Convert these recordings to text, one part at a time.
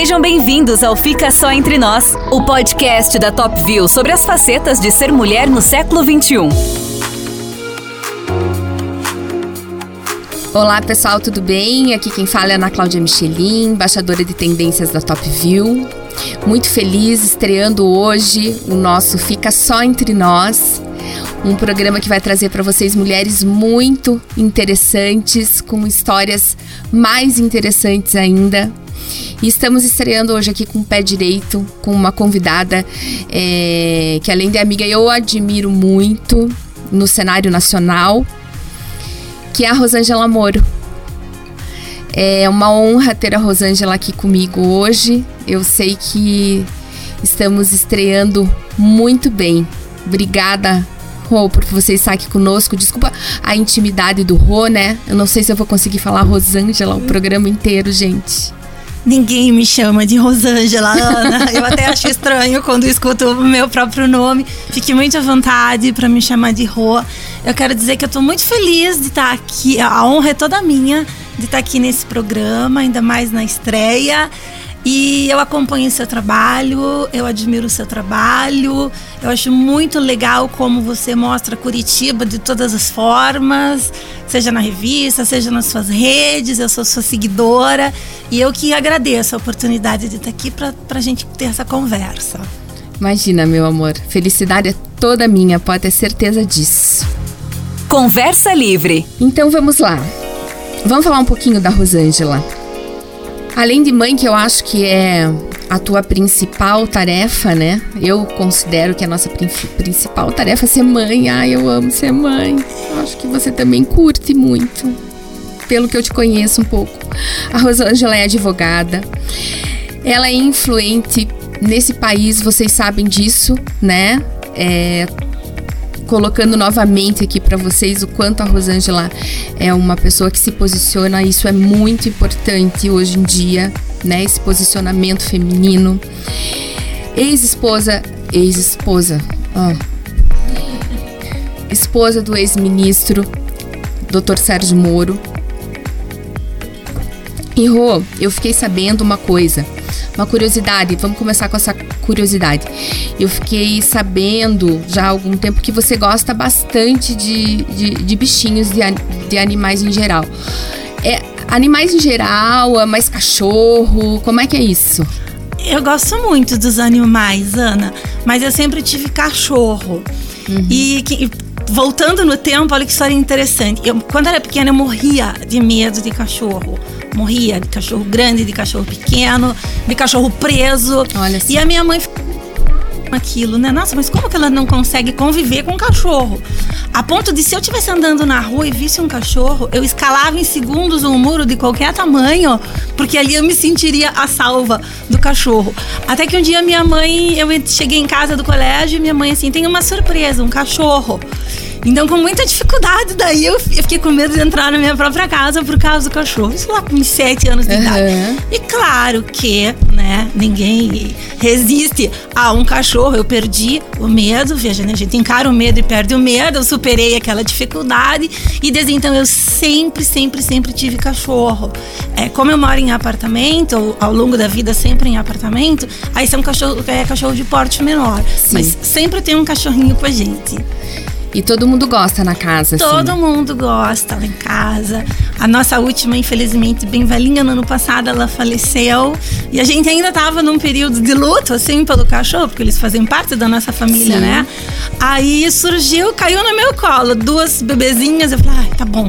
Sejam bem-vindos ao Fica Só Entre Nós, o podcast da Top View sobre as facetas de ser mulher no século XXI. Olá pessoal, tudo bem? Aqui quem fala é Ana Cláudia Michelin, embaixadora de tendências da Top View. Muito feliz estreando hoje o nosso Fica Só Entre Nós, um programa que vai trazer para vocês mulheres muito interessantes, com histórias mais interessantes ainda. E estamos estreando hoje aqui com o pé direito, com uma convidada é, que, além de amiga, eu admiro muito no cenário nacional, que é a Rosângela Moro. É uma honra ter a Rosângela aqui comigo hoje. Eu sei que estamos estreando muito bem. Obrigada, Rô, por você estar aqui conosco. Desculpa a intimidade do Rô, né? Eu não sei se eu vou conseguir falar Rosângela o programa inteiro, gente. Ninguém me chama de Rosângela, Ana. Eu até acho estranho quando escuto o meu próprio nome. Fique muito à vontade para me chamar de Rô. Eu quero dizer que eu estou muito feliz de estar aqui. A honra é toda minha de estar aqui nesse programa, ainda mais na estreia. E eu acompanho o seu trabalho, eu admiro o seu trabalho. Eu acho muito legal como você mostra Curitiba de todas as formas, seja na revista, seja nas suas redes. Eu sou sua seguidora e eu que agradeço a oportunidade de estar aqui para a gente ter essa conversa. Imagina, meu amor, felicidade é toda minha, pode ter certeza disso. Conversa livre. Então vamos lá. Vamos falar um pouquinho da Rosângela. Além de mãe, que eu acho que é a tua principal tarefa, né? Eu considero que a nossa principal tarefa é ser mãe. Ai, eu amo ser mãe. Eu acho que você também curte muito, pelo que eu te conheço um pouco. A Rosângela é advogada. Ela é influente nesse país, vocês sabem disso, né? É, colocando novamente aqui para vocês o quanto a Rosângela é uma pessoa que se posiciona, isso é muito importante hoje em dia, né? Esse posicionamento feminino. Ex-esposa, ex-esposa, ó. Esposa do ex-ministro Dr. Sérgio Moro. E Rô, eu fiquei sabendo uma coisa, uma curiosidade, vamos começar com essa curiosidade. Eu fiquei sabendo já há algum tempo que você gosta bastante de, de, de bichinhos, de, de animais em geral. É, animais em geral, é mais cachorro, como é que é isso? Eu gosto muito dos animais, Ana, mas eu sempre tive cachorro. Uhum. E, e voltando no tempo, olha que história interessante. Eu, quando era pequena, eu morria de medo de cachorro morria de cachorro grande, de cachorro pequeno, de cachorro preso. Olha assim. E a minha mãe ficou aquilo, né? Nossa, mas como que ela não consegue conviver com um cachorro? A ponto de se eu estivesse andando na rua e visse um cachorro, eu escalava em segundos um muro de qualquer tamanho, porque ali eu me sentiria a salva do cachorro. Até que um dia minha mãe, eu cheguei em casa do colégio e minha mãe assim, tem uma surpresa, um cachorro. Então, com muita dificuldade, daí eu, fiquei com medo de entrar na minha própria casa por causa do cachorro. Isso lá com 7 anos de uhum. idade. E claro que, né, ninguém resiste a um cachorro. Eu perdi o medo, veja, né, a gente encara o medo e perde o medo. Eu superei aquela dificuldade e desde então eu sempre, sempre, sempre tive cachorro. É, como eu moro em apartamento, ao longo da vida sempre em apartamento, aí são cachorro, é cachorro de porte menor. Sim. Mas sempre tem um cachorrinho com a gente. E todo mundo gosta na casa, assim. Todo mundo gosta lá em casa. A nossa última, infelizmente, bem velhinha, no ano passado ela faleceu. E a gente ainda tava num período de luto, assim, pelo cachorro, porque eles fazem parte da nossa família, Sim. né? Aí surgiu, caiu no meu colo, duas bebezinhas. Eu falei, ai, tá bom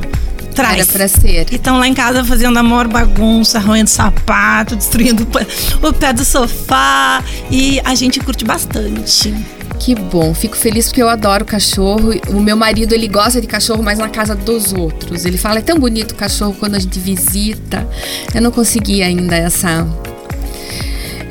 traz. Era pra ser. E estão lá em casa fazendo a maior bagunça, roendo sapato, destruindo o pé do sofá. E a gente curte bastante. Que bom, fico feliz porque eu adoro cachorro. O meu marido, ele gosta de cachorro, mas na casa dos outros. Ele fala, é tão bonito o cachorro quando a gente visita. Eu não consegui ainda essa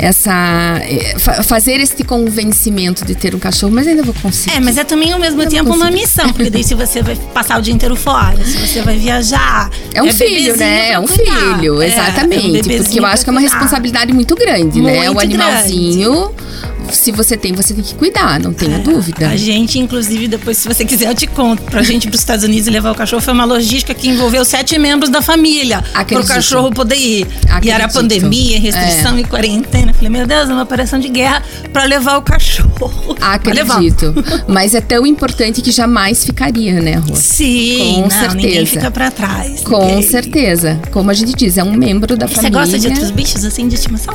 essa eh, fazer esse convencimento de ter um cachorro, mas ainda vou conseguir. É, mas é também ao mesmo tempo uma missão, porque daí se você vai passar o dia inteiro fora, se você vai viajar, é um é filho, né? É um filho, exatamente, é, é um porque eu acho que é uma responsabilidade muito grande, muito né? O animalzinho grande se você tem, você tem que cuidar, não tenha É, dúvida. A gente, inclusive, depois, se você quiser, eu te conto. Pra gente ir pros Estados Unidos e levar o cachorro foi uma logística que envolveu sete membros da família. Acredito. Pro cachorro poder ir. E era Acredito. pandemia, restrição e quarentena. Eu Falei, meu Deus, é uma operação de guerra pra levar o cachorro. Acredito. Mas é tão importante que jamais ficaria, né, Rô? Sim, Com não, ninguém certeza. fica pra trás. Com Ninguém. certeza. Como a gente diz, é um membro da Você família. gosta de outros bichos assim de estimação?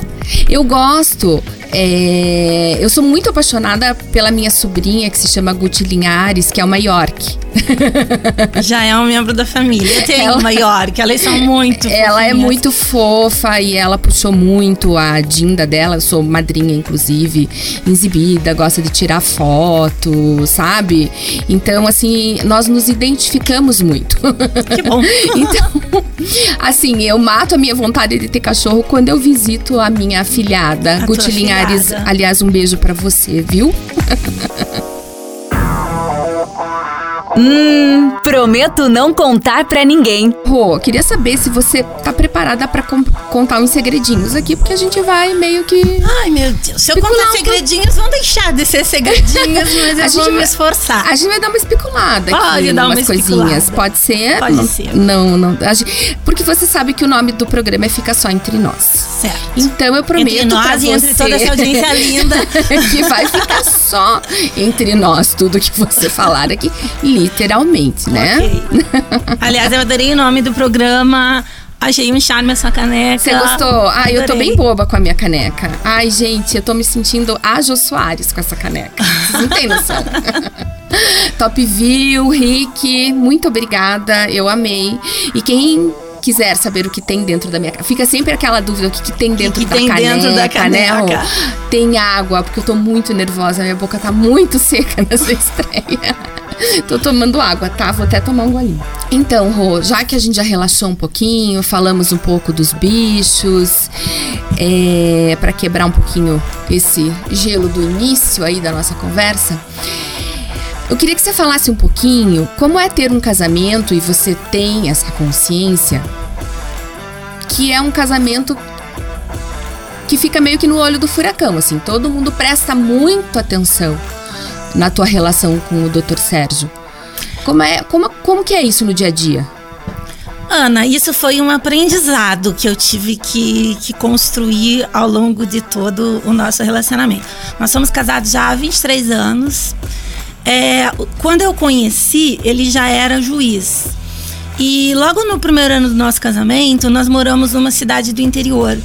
Eu gosto. é, Eu sou muito apaixonada pela minha sobrinha que se chama Guti Linhares, que é uma York. Já é um membro da família. Eu tenho Ela- uma York, elas são muito Ela é fofinhas. muito fofa e ela puxou muito a Dinda dela. Eu sou madrinha, inclusive, exibida, gosta de tirar foto, sabe? Então, assim, nós nos identificamos muito. Que bom. Então, assim, eu mato a minha vontade de ter cachorro quando eu visito a minha afilhada, A Guti Linhares. afilhada. Aliás, um beijo pra você, viu? Hum, prometo não contar pra ninguém. Rô, queria saber se você tá preparada pra com- contar uns segredinhos aqui, porque a gente vai meio que. Ai, meu Deus. Se eu contar segredinhos, vão deixar de ser segredinhos, mas A eu gente vou me vai- esforçar. A gente vai dar uma especulada Pode aqui, dar uma umas coisinhas. especulada. Pode ser? Pode não, ser. Não, não. a gente- porque você sabe que o nome do programa é Fica Só Entre Nós. Certo. Então eu prometo Entre nós pra e entre você toda essa audiência linda. que vai ficar só entre nós tudo que você falar aqui, literalmente, né? Ok. Aliás, eu adorei o nome do programa. Achei um charme essa caneca. Você gostou? Ai, eu tô Adorei. bem boba com a minha caneca. Ai, gente, eu tô me sentindo a Jô Soares com essa caneca. Vocês não têm noção. Top View, Rick, muito obrigada. Eu amei. E quem quiser saber o que tem dentro da minha fica sempre aquela dúvida: o que, que tem dentro, que da, tem caneca, dentro da né? caneca? Rô? Tem água, porque eu tô muito nervosa. Minha boca tá muito seca nessa estreia. Tô tomando água, tá? Vou até tomar um golinho. Então, Rô, já que a gente já relaxou um pouquinho, falamos um pouco dos bichos, é, para quebrar um pouquinho esse gelo do início aí da nossa conversa, eu queria que você falasse um pouquinho como é ter um casamento e você tem essa consciência que é um casamento que fica meio que no olho do furacão, assim, todo mundo presta muito atenção na tua relação com o Dr. Sérgio. Como é, como, como que é isso no dia a dia? Ana, isso foi um aprendizado que eu tive que, que construir ao longo de todo o nosso relacionamento. Nós somos casados já há 23 anos. É, quando eu conheci, ele já era juiz. E logo no primeiro ano do nosso casamento, nós moramos numa cidade do interior.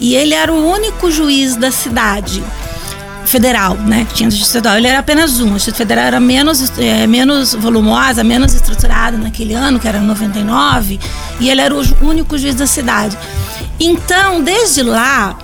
E ele era o único juiz da cidade federal, né? que Tinha justiça estadual. Ele era apenas um. A justiça federal era menos, é, menos volumosa, menos estruturada naquele ano, que era 99, e ele era o único juiz da cidade. Então, desde lá,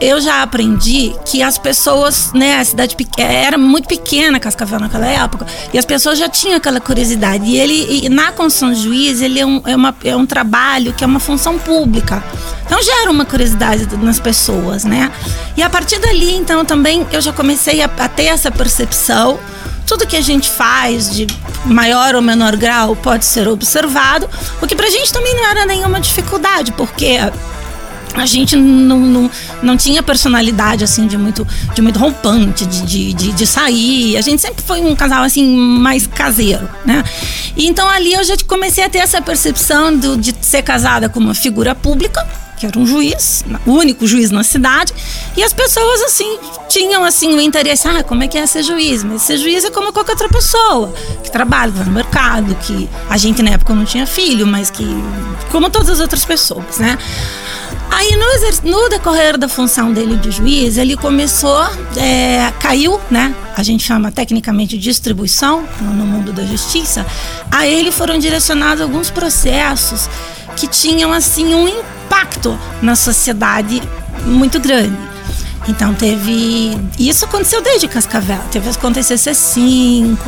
eu já aprendi que as pessoas, né, a cidade peque- era muito pequena, Cascavel naquela época, e as pessoas já tinham aquela curiosidade. E ele, e na construção de juiz, ele é um, é, uma, é um trabalho que é uma função pública. Então gera uma curiosidade nas pessoas, né? E a partir dali, então, também eu já comecei a, a ter essa percepção. Tudo que a gente faz de maior ou menor grau pode ser observado, o que pra gente também não era nenhuma dificuldade, porque a gente não, não, não tinha personalidade assim de muito de muito rompante de, de, de, de sair a gente sempre foi um casal assim mais caseiro né e então ali eu já comecei a ter essa percepção do, de ser casada com uma figura pública que era um juiz, o único juiz na cidade, e as pessoas assim tinham assim o interesse, ah, como é que é ser juiz? Mas ser juiz é como qualquer outra pessoa que trabalha vai no mercado, que a gente na época não tinha filho, mas que como todas as outras pessoas, né? Aí no, no decorrer da função dele de juiz, ele começou, é, caiu, né? A gente chama tecnicamente distribuição no mundo da justiça. A ele foram direcionados alguns processos que tinham assim um impacto na sociedade muito grande. Então teve. Isso aconteceu desde Cascavel. Teve aconteceu C5,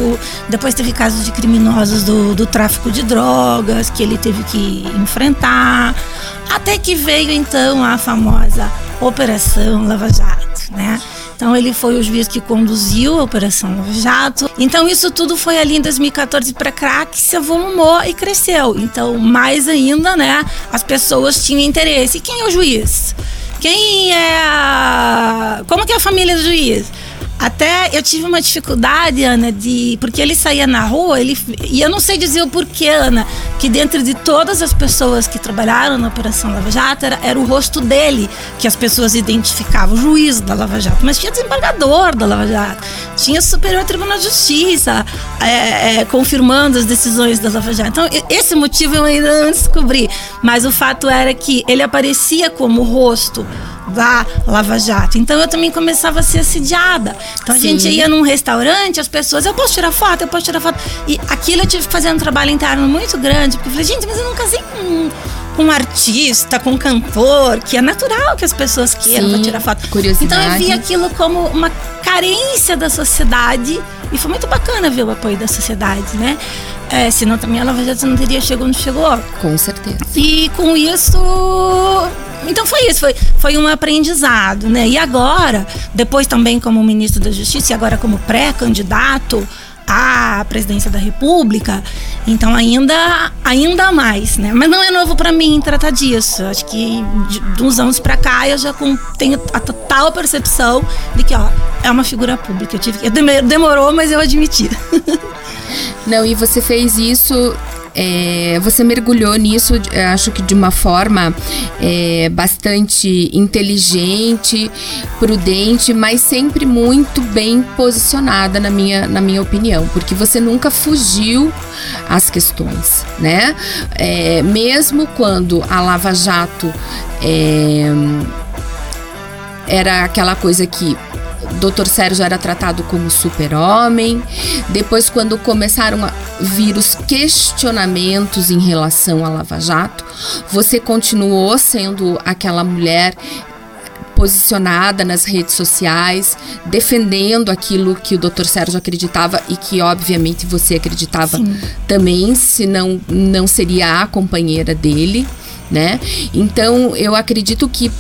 depois teve casos de criminosos do, do tráfico de drogas que ele teve que enfrentar. Até que veio então a famosa Operação Lava Jato, né? Então ele foi o juiz que conduziu a Operação Lava Jato. Então isso tudo foi ali em 2014 para cá que se avolumou e cresceu. Então mais ainda, né? As pessoas tinham interesse. E quem é o juiz? Quem é a... Como que é a família do juiz? Até eu tive uma dificuldade, Ana, de. Porque ele saía na rua, ele, e eu não sei dizer o porquê, Ana, que dentro de todas as pessoas que trabalharam na Operação Lava Jato, era, era o rosto dele que as pessoas identificavam, o juiz da Lava Jato. Mas tinha desembargador da Lava Jato, tinha Superior Tribunal de Justiça é, é, confirmando as decisões da Lava Jato. Então, esse motivo eu ainda não descobri. Mas o fato era que ele aparecia como rosto da Lava Jato. Então eu também começava a ser assediada. Então a Sim. gente ia num restaurante, as pessoas, eu posso tirar foto, eu posso tirar foto. E aquilo eu tive que fazer um trabalho interno muito grande, porque eu falei, gente, mas eu não casei com com um artista, com um cantor, que é natural que as pessoas queiram Sim, tirar foto. Curiosidade. Então eu vi aquilo como uma carência da sociedade e foi muito bacana ver o apoio da sociedade, né? É, senão também a Lava Jato não teria chegado onde chegou. Com certeza. E com isso então foi isso, foi, foi um aprendizado, né? E agora, depois também como ministro da Justiça e agora como pré-candidato à presidência da República, então ainda ainda mais, né? Mas não é novo para mim tratar disso. Acho que de, de uns anos para cá eu já com, tenho a total percepção de que, ó, é uma figura pública. Eu tive, demorou, mas eu admiti. Não, e você fez isso é, você mergulhou nisso, acho que de uma forma é, bastante inteligente, prudente, mas sempre muito bem posicionada na minha, na minha opinião, porque você nunca fugiu às questões, né? É, mesmo quando a Lava Jato é, era aquela coisa que Dr. Sérgio era tratado como super-homem. Depois, quando começaram a vir os questionamentos em relação à Lava Jato, você continuou sendo aquela mulher posicionada nas redes sociais, defendendo aquilo que o Dr. Sérgio acreditava e que, obviamente, você acreditava Sim. também, senão não seria a companheira dele, né? Então, eu acredito que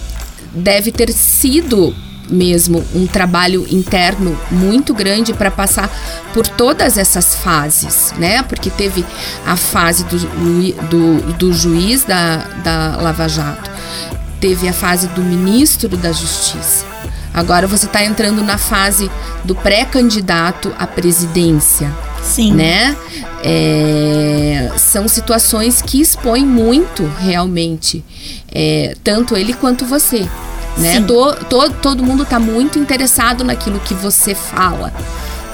deve ter sido mesmo um trabalho interno muito grande para passar por todas essas fases, né? Porque teve a fase do, do, do juiz da, da Lava Jato, teve a fase do ministro da Justiça. Agora você está entrando na fase do pré-candidato à presidência. Sim. Né? É, são situações que expõem muito realmente, é, tanto ele quanto você né? Tô, tô, todo mundo está muito interessado naquilo que você fala,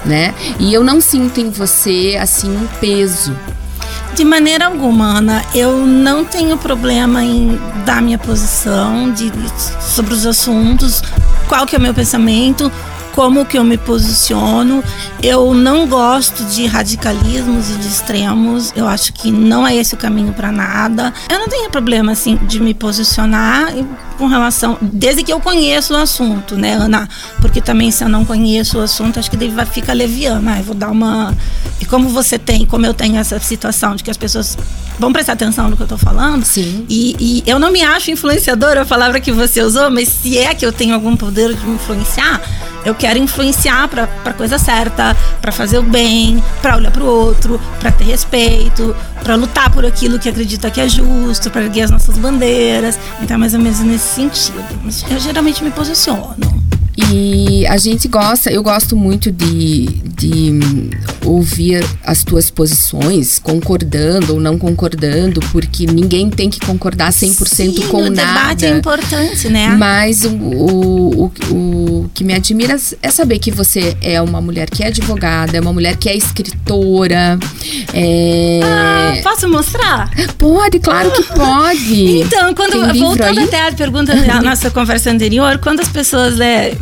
né? E eu não sinto em você assim um peso. De maneira alguma, Ana, eu não tenho problema em dar minha posição de, sobre os assuntos, qual que é o meu pensamento, como que eu me posiciono. Eu não gosto de radicalismos e de extremos. Eu acho que não é esse o caminho para nada. Eu não tenho problema assim de me posicionar com relação, desde que eu conheço o assunto, né, Ana? Porque também se eu não conheço o assunto, acho que daí vai ficar leviano. Ah, eu vou dar uma. E como você tem, como eu tenho essa situação de que as pessoas vão prestar atenção no que eu tô falando. Sim. E, e eu não me acho influenciadora, a palavra que você usou, mas se é que eu tenho algum poder de me influenciar, eu quero influenciar para a coisa certa, para fazer o bem, para olhar para o outro, para ter respeito, para lutar por aquilo que acredita que é justo, para erguer as nossas bandeiras. Então, é mais ou menos nesse sentido. Eu geralmente me posiciono. E a gente gosta, eu gosto muito de, de ouvir as tuas posições, concordando ou não concordando, porque ninguém tem que concordar 100% Sim, com o nada. O debate é importante, né? Mas o, o, o, o que me admira é saber que você é uma mulher que é advogada, é uma mulher que é escritora. É... Ah, posso mostrar? Pode, claro que pode. então, quando voltando até a pergunta da nossa conversa anterior, quando as pessoas né,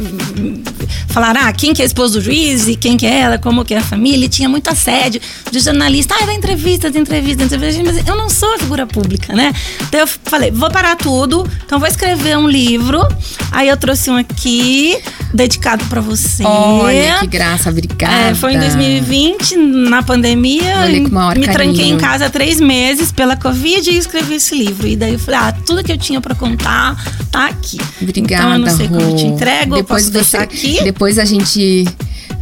falaram, ah, quem que é esposo do juiz e quem que é ela, como que é a família, e tinha muito assédio de jornalista, ah, entrevista, de entrevista, de entrevista, mas eu não sou a figura pública, né? Então eu falei, vou parar tudo, então vou escrever um livro, aí eu trouxe um aqui, dedicado para você. Olha, que graça, obrigada. É, foi em 2020, na pandemia, Olha, com maior me carinho. tranquei em casa três meses pela Covid e escrevi esse livro. E daí eu falei, ah, tudo que eu tinha para contar tá aqui. Obrigada, Então eu não sei Rô. como te entrego, depois posso você, aqui. Depois a gente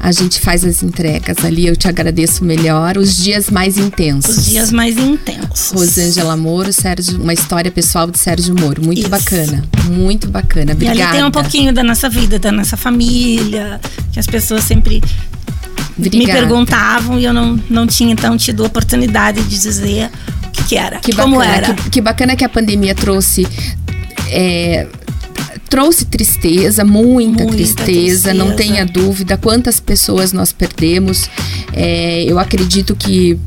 a gente faz as entregas ali. Eu te agradeço melhor. Os dias mais intensos. Os dias mais intensos. Rosângela Moro, Sérgio, uma história pessoal de Sérgio Moro. Muito Isso. bacana. Muito bacana. Obrigada. E ali tem um pouquinho da nossa vida, da nossa família, que as pessoas sempre me Obrigada. perguntavam e eu não, não tinha então tido oportunidade de dizer o que, que era, Que como bacana, era. Que, que bacana que a pandemia trouxe. é, trouxe tristeza, muita, Muita tristeza, não tristeza. tenha dúvida quantas pessoas nós perdemos. É, eu acredito que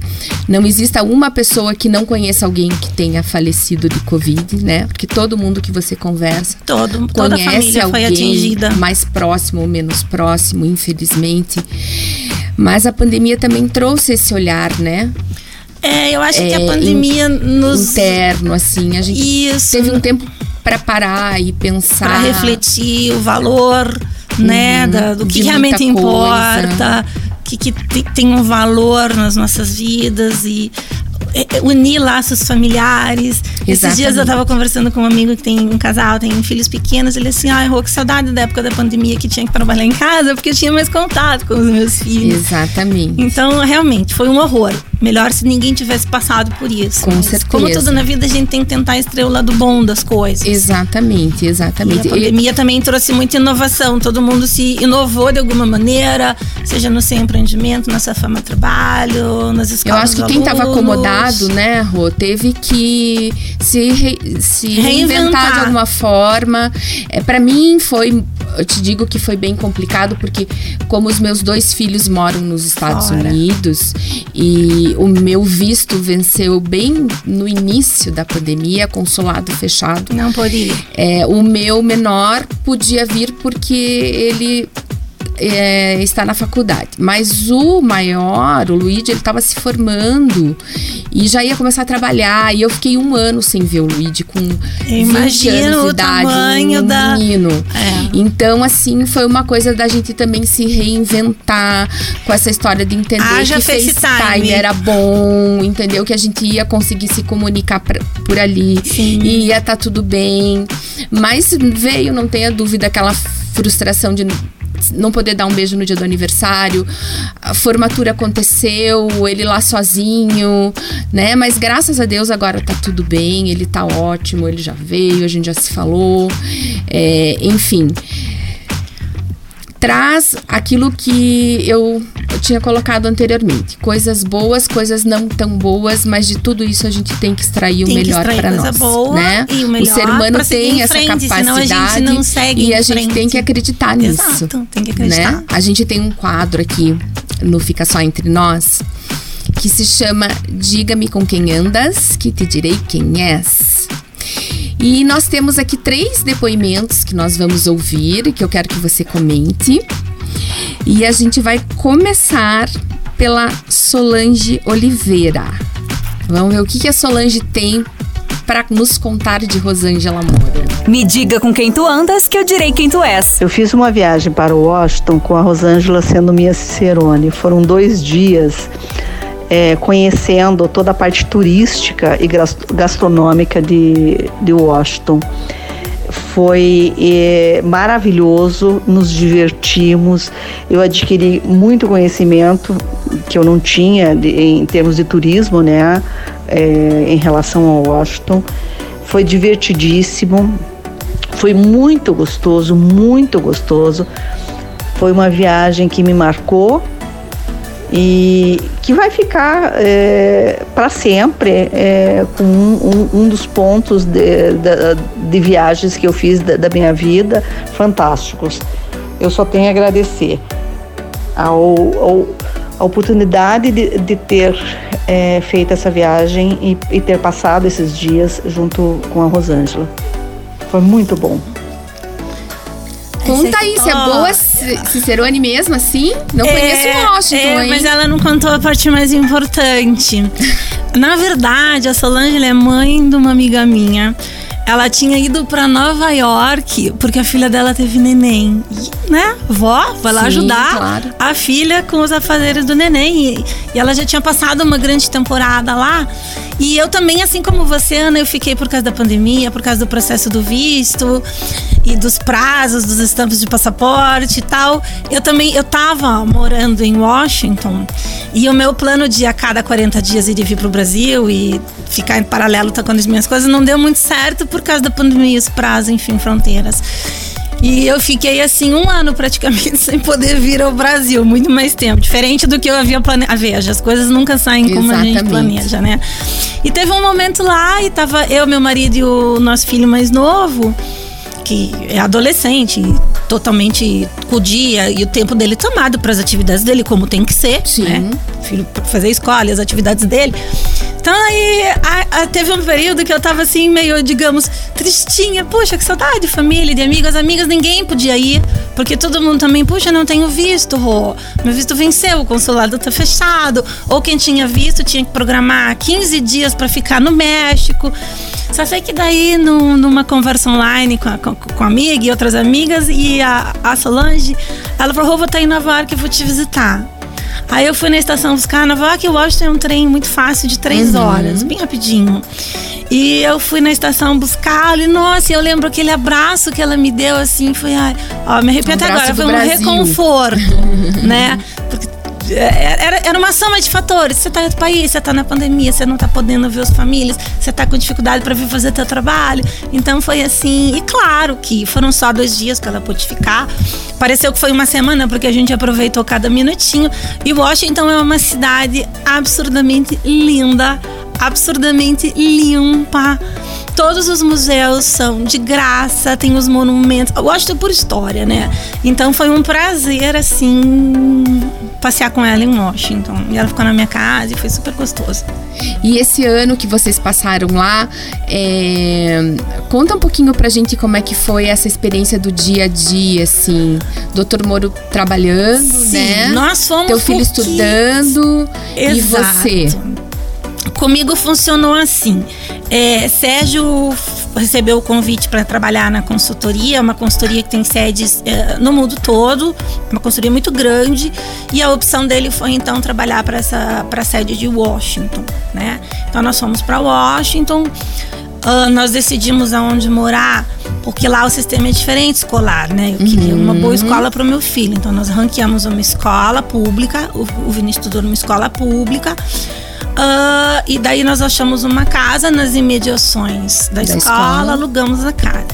não exista uma pessoa que não conheça alguém que tenha falecido de Covid, né? Porque todo mundo que você conversa Todo, conhece alguém foi atingida. mais próximo ou menos próximo, infelizmente. Mas a pandemia também trouxe esse olhar, né? É, eu acho que a É, pandemia nos. Interno, assim. A gente Isso. teve um tempo para parar e pensar. para refletir o valor, né, da- do que Uhum. realmente importa, que, que te- tem um valor nas nossas vidas e é, é, unir laços familiares. Esses dias eu Exatamente. tava conversando com um amigo que tem um casal, tem filhos pequenos, ele assim, ai, Rô, que saudade da época da pandemia que tinha que trabalhar em casa, porque eu tinha mais contato com os meus filhos. Exatamente. Então, realmente, foi um horror. Melhor se ninguém tivesse passado por isso. Com certeza. Como tudo na vida, a gente tem que tentar extrair o lado bom das coisas. Exatamente, E exatamente. a pandemia também trouxe muita inovação. Todo mundo se inovou de alguma maneira, seja no seu empreendimento, na sua forma de trabalho, nas Eu escolas. acho que quem estava acomodado, né, Rô, teve que se, re- se reinventar. Reinventar. de alguma forma. É, para mim foi, eu te digo que foi bem complicado, porque como os meus dois filhos moram nos Estados. Unidos e o meu visto venceu bem no início da pandemia, consulado fechado. Não podia. É, o meu menor podia vir porque ele é, está na faculdade. Mas o maior, o Luigi, ele estava se formando e já ia começar a trabalhar. E eu fiquei um ano sem ver o Luigi com 20 imagino anos de o idade, tamanho um da- menino. É. Então, assim, foi uma coisa da gente também se reinventar com essa história de entender Haja que FaceTime. FaceTime era bom, entendeu? Que a gente ia conseguir se comunicar pra- por ali Sim. e ia estar tudo bem. Mas veio, não tenha dúvida, aquela frustração de não poder dar um beijo no dia do aniversário. A formatura aconteceu, ele lá sozinho, né? Mas graças a Deus agora tá tudo bem, ele tá ótimo, ele já veio, a gente já se falou. É, enfim. Traz aquilo que eu tinha colocado anteriormente. Coisas boas, coisas não tão boas, mas de tudo isso a gente tem que extrair o Tem que melhor para nós. boa né? e o melhor ser humano tem em essa frente, a capacidade não segue e a gente tem frente. que acreditar nisso. Exato, tem que acreditar. Né? A gente tem um quadro aqui no Fica Só Entre Nós que se chama Diga-me com quem andas, que te direi quem és. E nós temos aqui três depoimentos que nós vamos ouvir e que eu quero que você comente. E a gente vai começar pela Solange Oliveira. Vamos ver o que, que a Solange tem para nos contar de Rosângela Moura. Me diga com quem tu andas que eu direi quem tu és. Eu fiz uma viagem para Washington com a Rosângela sendo minha cicerone. Foram dois dias é, conhecendo toda a parte turística e gas- gastronômica de, de Washington. Foi é, maravilhoso, nos divertimos. Eu adquiri muito conhecimento que eu não tinha de- em termos de turismo, né, é, em relação ao Washington. Foi divertidíssimo. Foi muito gostoso, muito gostoso. Foi uma viagem que me marcou e que vai ficar para sempre é, com um, um- dos pontos de, da- de viagens que eu fiz da, da minha vida fantásticos. Eu só tenho a agradecer ao, ao- a oportunidade de, de ter é, feito essa viagem e, e ter passado esses dias junto com a Rosângela. Foi muito bom. Conta aí, se é boa Cicerone mesmo, assim? Não conheço o Washington, é, hein? mas ela não contou a parte mais importante. Na verdade, a Solange é mãe de uma amiga minha. Ela tinha ido pra Nova York porque a filha dela teve neném. E, né? Vó, vai lá Sim, ajudar claro. a filha com os afazeres do neném. E, e ela já tinha passado uma grande temporada lá. E eu também, assim como você, Ana, eu fiquei por causa da pandemia, por causa do processo do visto. E dos prazos, dos estampas de passaporte e tal. Eu também, eu tava morando em Washington e o meu plano de a cada 40 dias ir e vir pro Brasil e ficar em paralelo tocando as minhas coisas não deu muito certo por causa da pandemia, os prazos, enfim, fronteiras. E eu fiquei assim um ano praticamente sem poder vir ao Brasil, muito mais tempo. Diferente do que eu havia planejado. Veja, as coisas nunca saem como Exatamente. a gente planeja, né? E teve um momento lá e tava eu, meu marido e o nosso filho mais novo, que é adolescente, totalmente com o dia e o tempo dele tomado para as atividades dele, como tem que ser. Sim. Né? Filho fazer escola, as atividades dele. Então aí a- a- teve um período que eu tava assim, meio, digamos, tristinha. Puxa, que saudade, família, de amigos, amigas, ninguém podia ir. Porque todo mundo também, puxa, não tenho visto, Rô. Meu visto venceu, o consulado tá fechado. Ou quem tinha visto tinha que programar 15 dias para ficar no México. Só sei que daí, num- numa conversa online com a, com, com a amiga e outras amigas, e a, a Solange, ela falou: Rô, vou estar em Nova York, vou te visitar. Aí eu fui na estação buscar Nova York e Washington é um trem muito fácil de três horas, bem rapidinho. E eu fui na estação buscar e nossa, eu lembro aquele abraço que ela me deu assim, foi, ai, ó, me arrepio Um agora, foi um Brasil. reconforto, né? Porque era, era uma soma de fatores. Você tá em outro país, você tá na pandemia, você não tá podendo ver as famílias, você tá com dificuldade para vir fazer teu trabalho. Então foi assim. E claro que foram só dois dias que ela pôde ficar. Pareceu que foi uma semana, porque a gente aproveitou cada minutinho. E Washington é uma cidade absurdamente linda, absurdamente limpa. Todos os museus são de graça, tem os monumentos. Washington por história, né? Então foi um prazer, assim, passear com ela em Washington. E ela ficou na minha casa e foi super gostoso. E esse ano que vocês passaram lá, é, conta um pouquinho pra gente como é que foi essa experiência do dia a dia, assim. Doutor Moro trabalhando, né? nós fomos Teu filho estudando e Exato. você. Comigo funcionou assim. É, Sérgio recebeu o convite para trabalhar na consultoria, uma consultoria que tem sedes é, no mundo todo, uma consultoria muito grande, e a opção dele foi então trabalhar para essa para a sede de Washington, né? Então nós fomos para Washington. Ah, nós decidimos aonde morar, porque lá o sistema é diferente escolar, né? Eu queria uma boa escola para o meu filho. Então nós ranqueamos uma escola pública, o, o Vinícius estudou numa escola pública. Ah, e daí nós achamos uma casa nas imediações da, Da escola, escola. alugamos a casa.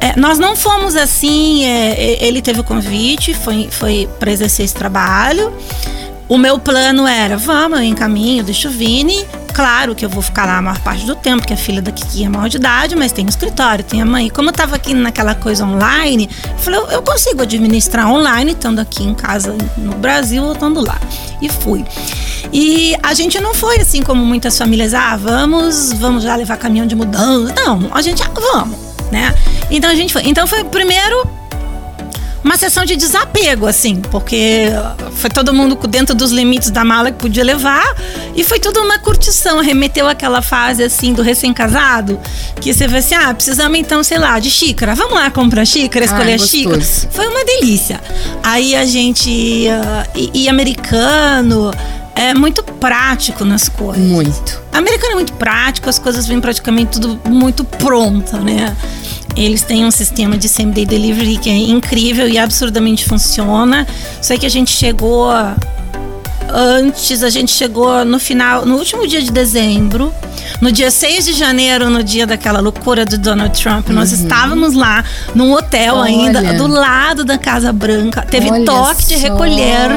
É, nós não fomos assim, é, é, ele teve o convite, foi, foi para exercer esse trabalho. O meu plano era, vamos, eu encaminho, deixa o Vini. Claro que eu vou ficar lá a maior parte do tempo, porque a filha da Kiki é maior de idade, mas tem escritório, tem a mãe. Como eu tava aqui naquela coisa online, eu falei, eu consigo administrar online, estando aqui em casa no Brasil ou estando lá. E fui. E a gente não foi assim como muitas famílias, ah, vamos, vamos já levar caminhão de mudança. Não, a gente, ah, vamos, né? Então a gente foi. Então foi primeiro uma sessão de desapego, assim, porque foi todo mundo dentro dos limites da mala que podia levar e foi tudo uma curtição. Remeteu aquela fase, assim, do recém-casado, que você vê assim, ah, precisamos então, sei lá, de xícara. Vamos lá comprar xícara, escolher Ah, a xícara. Foi uma delícia. Aí a gente. ah, e, e americano é muito prático nas coisas. Muito. Americano é muito prático, as coisas vêm praticamente tudo muito pronta, né? Eles têm um sistema de same day delivery que é incrível e absurdamente funciona. Sei que a gente chegou antes, a gente chegou no final, no último dia de dezembro, no dia 6 de janeiro, no dia daquela loucura do Donald Trump, nós estávamos lá num hotel ainda, Olha. do lado da Casa Branca. Teve Olha toque de só. recolher.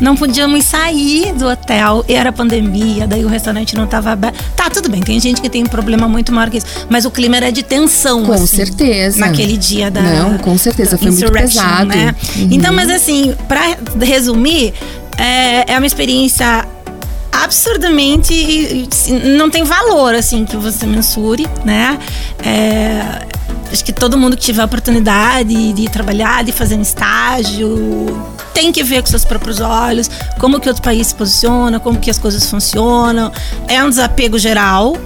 Não podíamos sair do hotel, era pandemia, daí o restaurante não estava aberto. Tá, tudo bem, tem gente que tem um problema muito maior que isso, mas o clima era de tensão. Com assim, certeza. Naquele dia da. Não, com certeza, foi muito pesado. Né? Uhum. Então, mas assim, pra resumir, é, é uma experiência absurdamente não tem valor assim que você mensure, né? É, acho que todo mundo que tiver a oportunidade de trabalhar, de fazer um estágio, tem que ver com seus próprios olhos como que outro país se posiciona, como que as coisas funcionam. É um desapego geral,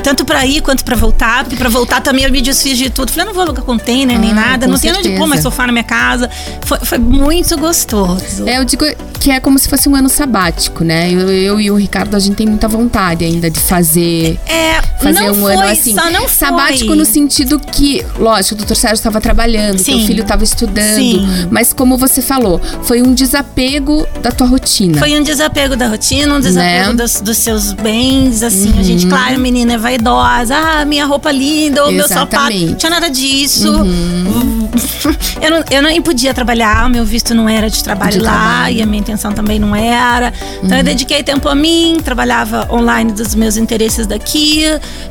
tanto para ir quanto para voltar, porque para voltar também eu me desfiz de tudo. Falei, não vou alugar container nem Ah, nada, não tenho onde pôr mais sofá na minha casa. Foi, foi muito gostoso. É, eu digo que é como se fosse um ano sabático, né? Eu, eu e o Ricardo, a gente tem muita vontade ainda de fazer. É, Fazer um foi, ano assim. só não sabático foi. no sentido que, lógico, o doutor Sérgio estava trabalhando, Sim. teu filho estava estudando. Sim. Mas como você falou, foi um desapego da tua rotina. Foi um desapego da rotina, um desapego Né? Uhum. dos, dos seus bens, assim, a gente, claro, a menina é vaidosa, ah, minha roupa linda, o meu sapato. Uhum. não tinha nada disso. eu, não, eu nem podia trabalhar, meu visto não era de trabalho De lá, trabalho. e a minha intenção também não era. Então eu dediquei tempo a mim, trabalhava online dos meus interesses daqui,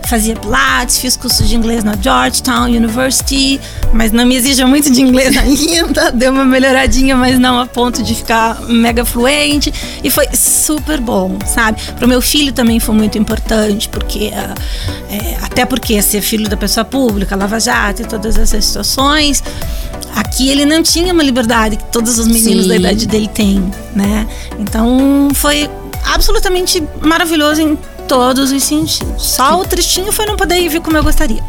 fazia pilates, fiz curso de inglês na Georgetown University, mas não me exija muito de inglês ainda, deu uma melhoradinha, mas não a ponto de ficar mega fluente. E foi super bom, sabe? Pro meu filho também foi muito importante, porque ah, é, até porque ser filho da pessoa pública, Lava Jato e todas essas situações, aqui ele não tinha uma liberdade que todos os meninos Sim. da idade dele têm, né? Então foi absolutamente maravilhoso em todos os sentidos. Só o tristinho foi não poder ir ver como eu gostaria.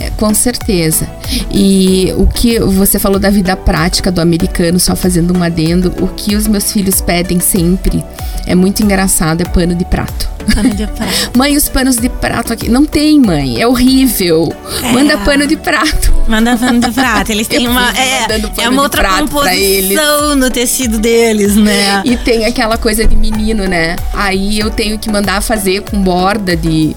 É, com certeza. E o que você falou da vida prática do americano, só fazendo um adendo, o que os meus filhos pedem sempre é muito engraçado, é pano de prato. Pano de prato. Mãe, os panos de prato aqui. Não tem, mãe. É horrível. É. Manda pano de prato. Manda pano de prato. Eles têm uma. É, é uma outra composição no tecido deles, né? E tem aquela coisa de menino, né? Aí eu tenho que mandar fazer com borda de,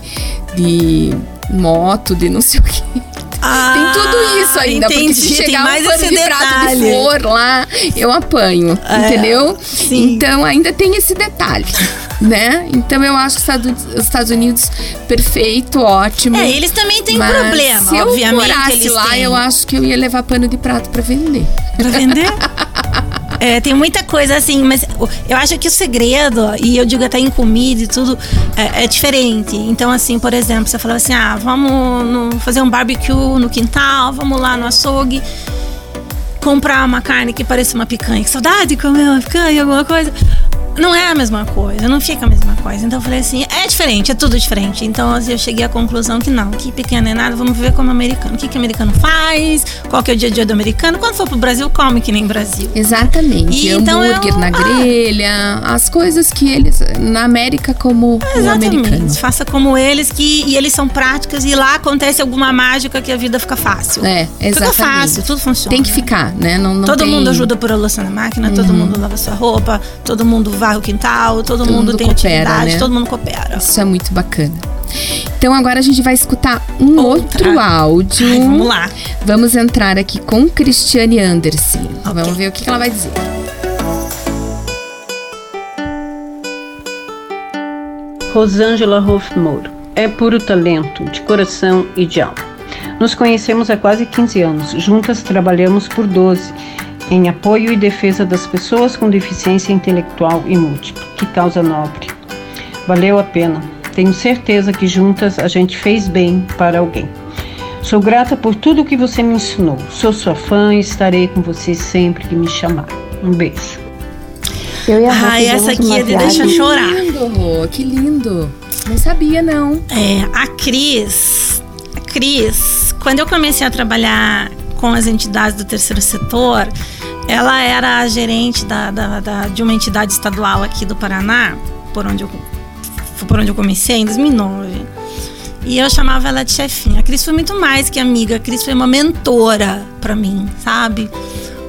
de moto, de não sei o quê. tem tudo isso ainda, porque Ah, entendi. se Tem chegar mais um pano de prato de flor lá, eu apanho, É, entendeu? sim. Então ainda tem esse detalhe, né? Então eu acho que os Estados- os Estados Unidos, perfeito, ótimo. É, eles também têm problema, se eu obviamente. morasse eles lá, têm. eu acho que eu ia levar pano de prato pra vender. Pra vender? É, tem muita coisa assim, mas eu acho que o segredo, e eu digo até em comida e tudo, é, é diferente. Então, assim, por exemplo, você falava assim: ah, vamos no- fazer um barbecue no quintal, vamos lá no açougue comprar uma carne que pareça uma picanha. Que saudade de comer uma picanha, alguma coisa. Não é a mesma coisa, não fica a mesma coisa. Então eu falei assim, é diferente, é tudo diferente. Então assim, eu cheguei à conclusão que não, que pequeno é nada, vamos ver como americano. O que, que o americano faz, qual que é o dia a dia do americano. Quando for pro Brasil, come que nem Brasil. Exatamente. E então Hambúrguer eu- na ah. grelha, as coisas que eles. Na América, como o americano. Exatamente. Faça como eles, que e eles são práticos e lá acontece alguma mágica que a vida fica fácil. É, exatamente. Fica fácil, tudo funciona. Tem que ficar, né? Não, não todo tem- mundo ajuda por louça na máquina, todo Uhum. mundo lava sua roupa, todo mundo varre o quintal, todo, Todo mundo, mundo tem coopera, atividade, né? todo mundo coopera. Isso é muito bacana. Então agora a gente vai escutar um Outra. outro áudio. Ai, vamos lá. Vamos entrar aqui com Cristiane Anderson. Ok. Vamos ver o que que ela vai dizer. Rosângela Hofmore é puro talento, de coração e de alma. Nos conhecemos há quase 15 anos. Juntas trabalhamos por 12 em apoio e defesa das pessoas com deficiência intelectual e múltipla. Que causa nobre. Valeu a pena. Tenho certeza que juntas a gente fez bem para alguém. Sou grata por tudo que você me ensinou. Sou sua fã e estarei com você sempre que me chamar. Um beijo. Eu e a Rô Ai, essa aqui uma é de deixar viagem- chorar. lindo, Rô, que lindo. Não sabia, não. É, a Cris, Cris, quando eu comecei a trabalhar com as entidades do terceiro setor, ela era a gerente da, da- da- de uma entidade estadual aqui do Paraná, por onde eu, por onde eu comecei, em 2009. E eu chamava ela de chefinha. A Cris foi muito mais que amiga, a Cris foi uma mentora para mim, sabe?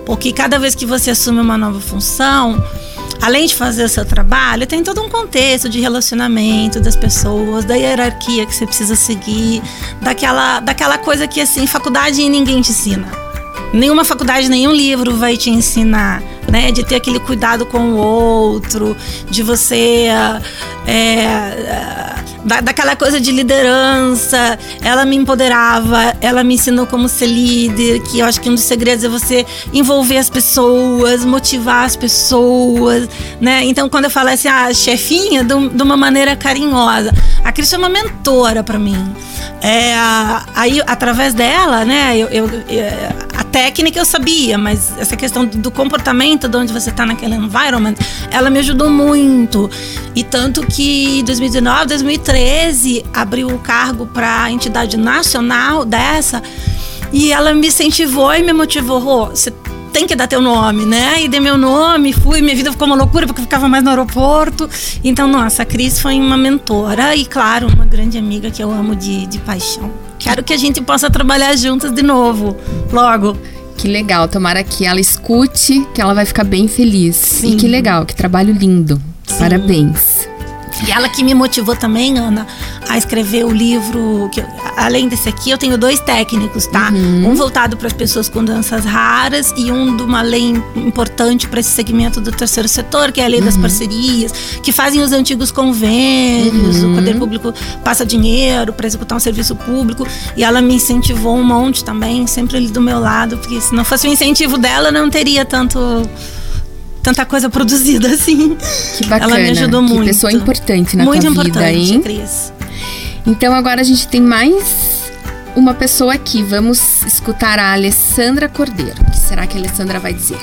Porque cada vez que você assume uma nova função, além de fazer o seu trabalho, tem todo um contexto de relacionamento das pessoas, da hierarquia que você precisa seguir, daquela, daquela coisa que, assim, faculdade ninguém te ensina. Nenhuma faculdade, nenhum livro vai te ensinar, né? De ter aquele cuidado com o outro, de você. é, da, daquela coisa de liderança. Ela me empoderava, ela me ensinou como ser líder, que eu acho que um dos segredos é você envolver as pessoas, motivar as pessoas, né? Então, quando eu falo assim, a chefinha, de, de uma maneira carinhosa. A Cris é uma mentora para mim. É, aí, através dela, né, eu, eu- é, técnica eu sabia, mas essa questão do comportamento, de onde você está naquele environment, ela me ajudou muito. E tanto que em 2019, 2013, abriu o cargo para a entidade nacional dessa. E ela me incentivou e me motivou. Oh, você tem que dar teu nome, né? E dei meu nome, fui, minha vida ficou uma loucura porque eu ficava mais no aeroporto. Então, nossa, a Cris foi uma mentora e, claro, uma grande amiga que eu amo de, de paixão. Quero que a gente possa trabalhar juntas de novo, logo. Que legal, tomara que ela escute, que ela vai ficar bem feliz. Sim. E que legal, que trabalho lindo. Sim. Parabéns. E ela que me motivou também, Ana, a escrever o livro. Que, além desse aqui, eu tenho dois técnicos, tá? Uhum. Um voltado para as pessoas com doenças raras e um de uma lei importante para esse segmento do terceiro setor, que é a lei uhum. das parcerias, que fazem os antigos convênios, uhum. o poder público passa dinheiro para executar um serviço público. E ela me incentivou um monte também, sempre ali do meu lado, porque se não fosse o incentivo dela, não teria tanto tanta coisa produzida assim. Que bacana. Ela me ajudou que muito. pessoa importante na muito tua importante, vida, hein? Cris. Então agora a gente tem mais uma pessoa aqui. Vamos escutar a Alessandra Cordeiro. O que será que a Alessandra vai dizer?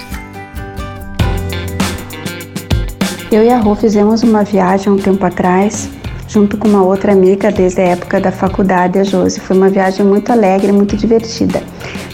Eu e a Rô fizemos uma viagem um tempo atrás, junto com uma outra amiga desde a época da faculdade, a Josi. Foi uma viagem muito alegre, muito divertida.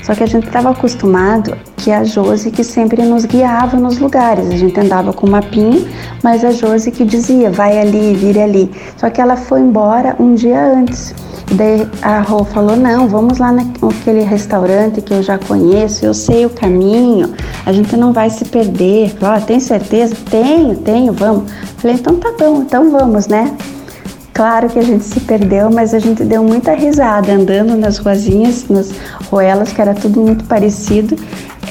Só que a gente estava acostumado que a Josi que sempre nos guiava nos lugares. A gente andava com o mapinha, mas a Josi que dizia, vai ali, vire ali. Só que ela foi embora um dia antes. Daí a Rô falou, não, vamos lá naquele restaurante que eu já conheço, eu sei o caminho, a gente não vai se perder. Falei, ah, tem certeza? Tenho, tenho, vamos. Falei, então tá bom, então vamos, né? Claro que a gente se perdeu, mas a gente deu muita risada andando nas ruazinhas, nas ruelas, que era tudo muito parecido.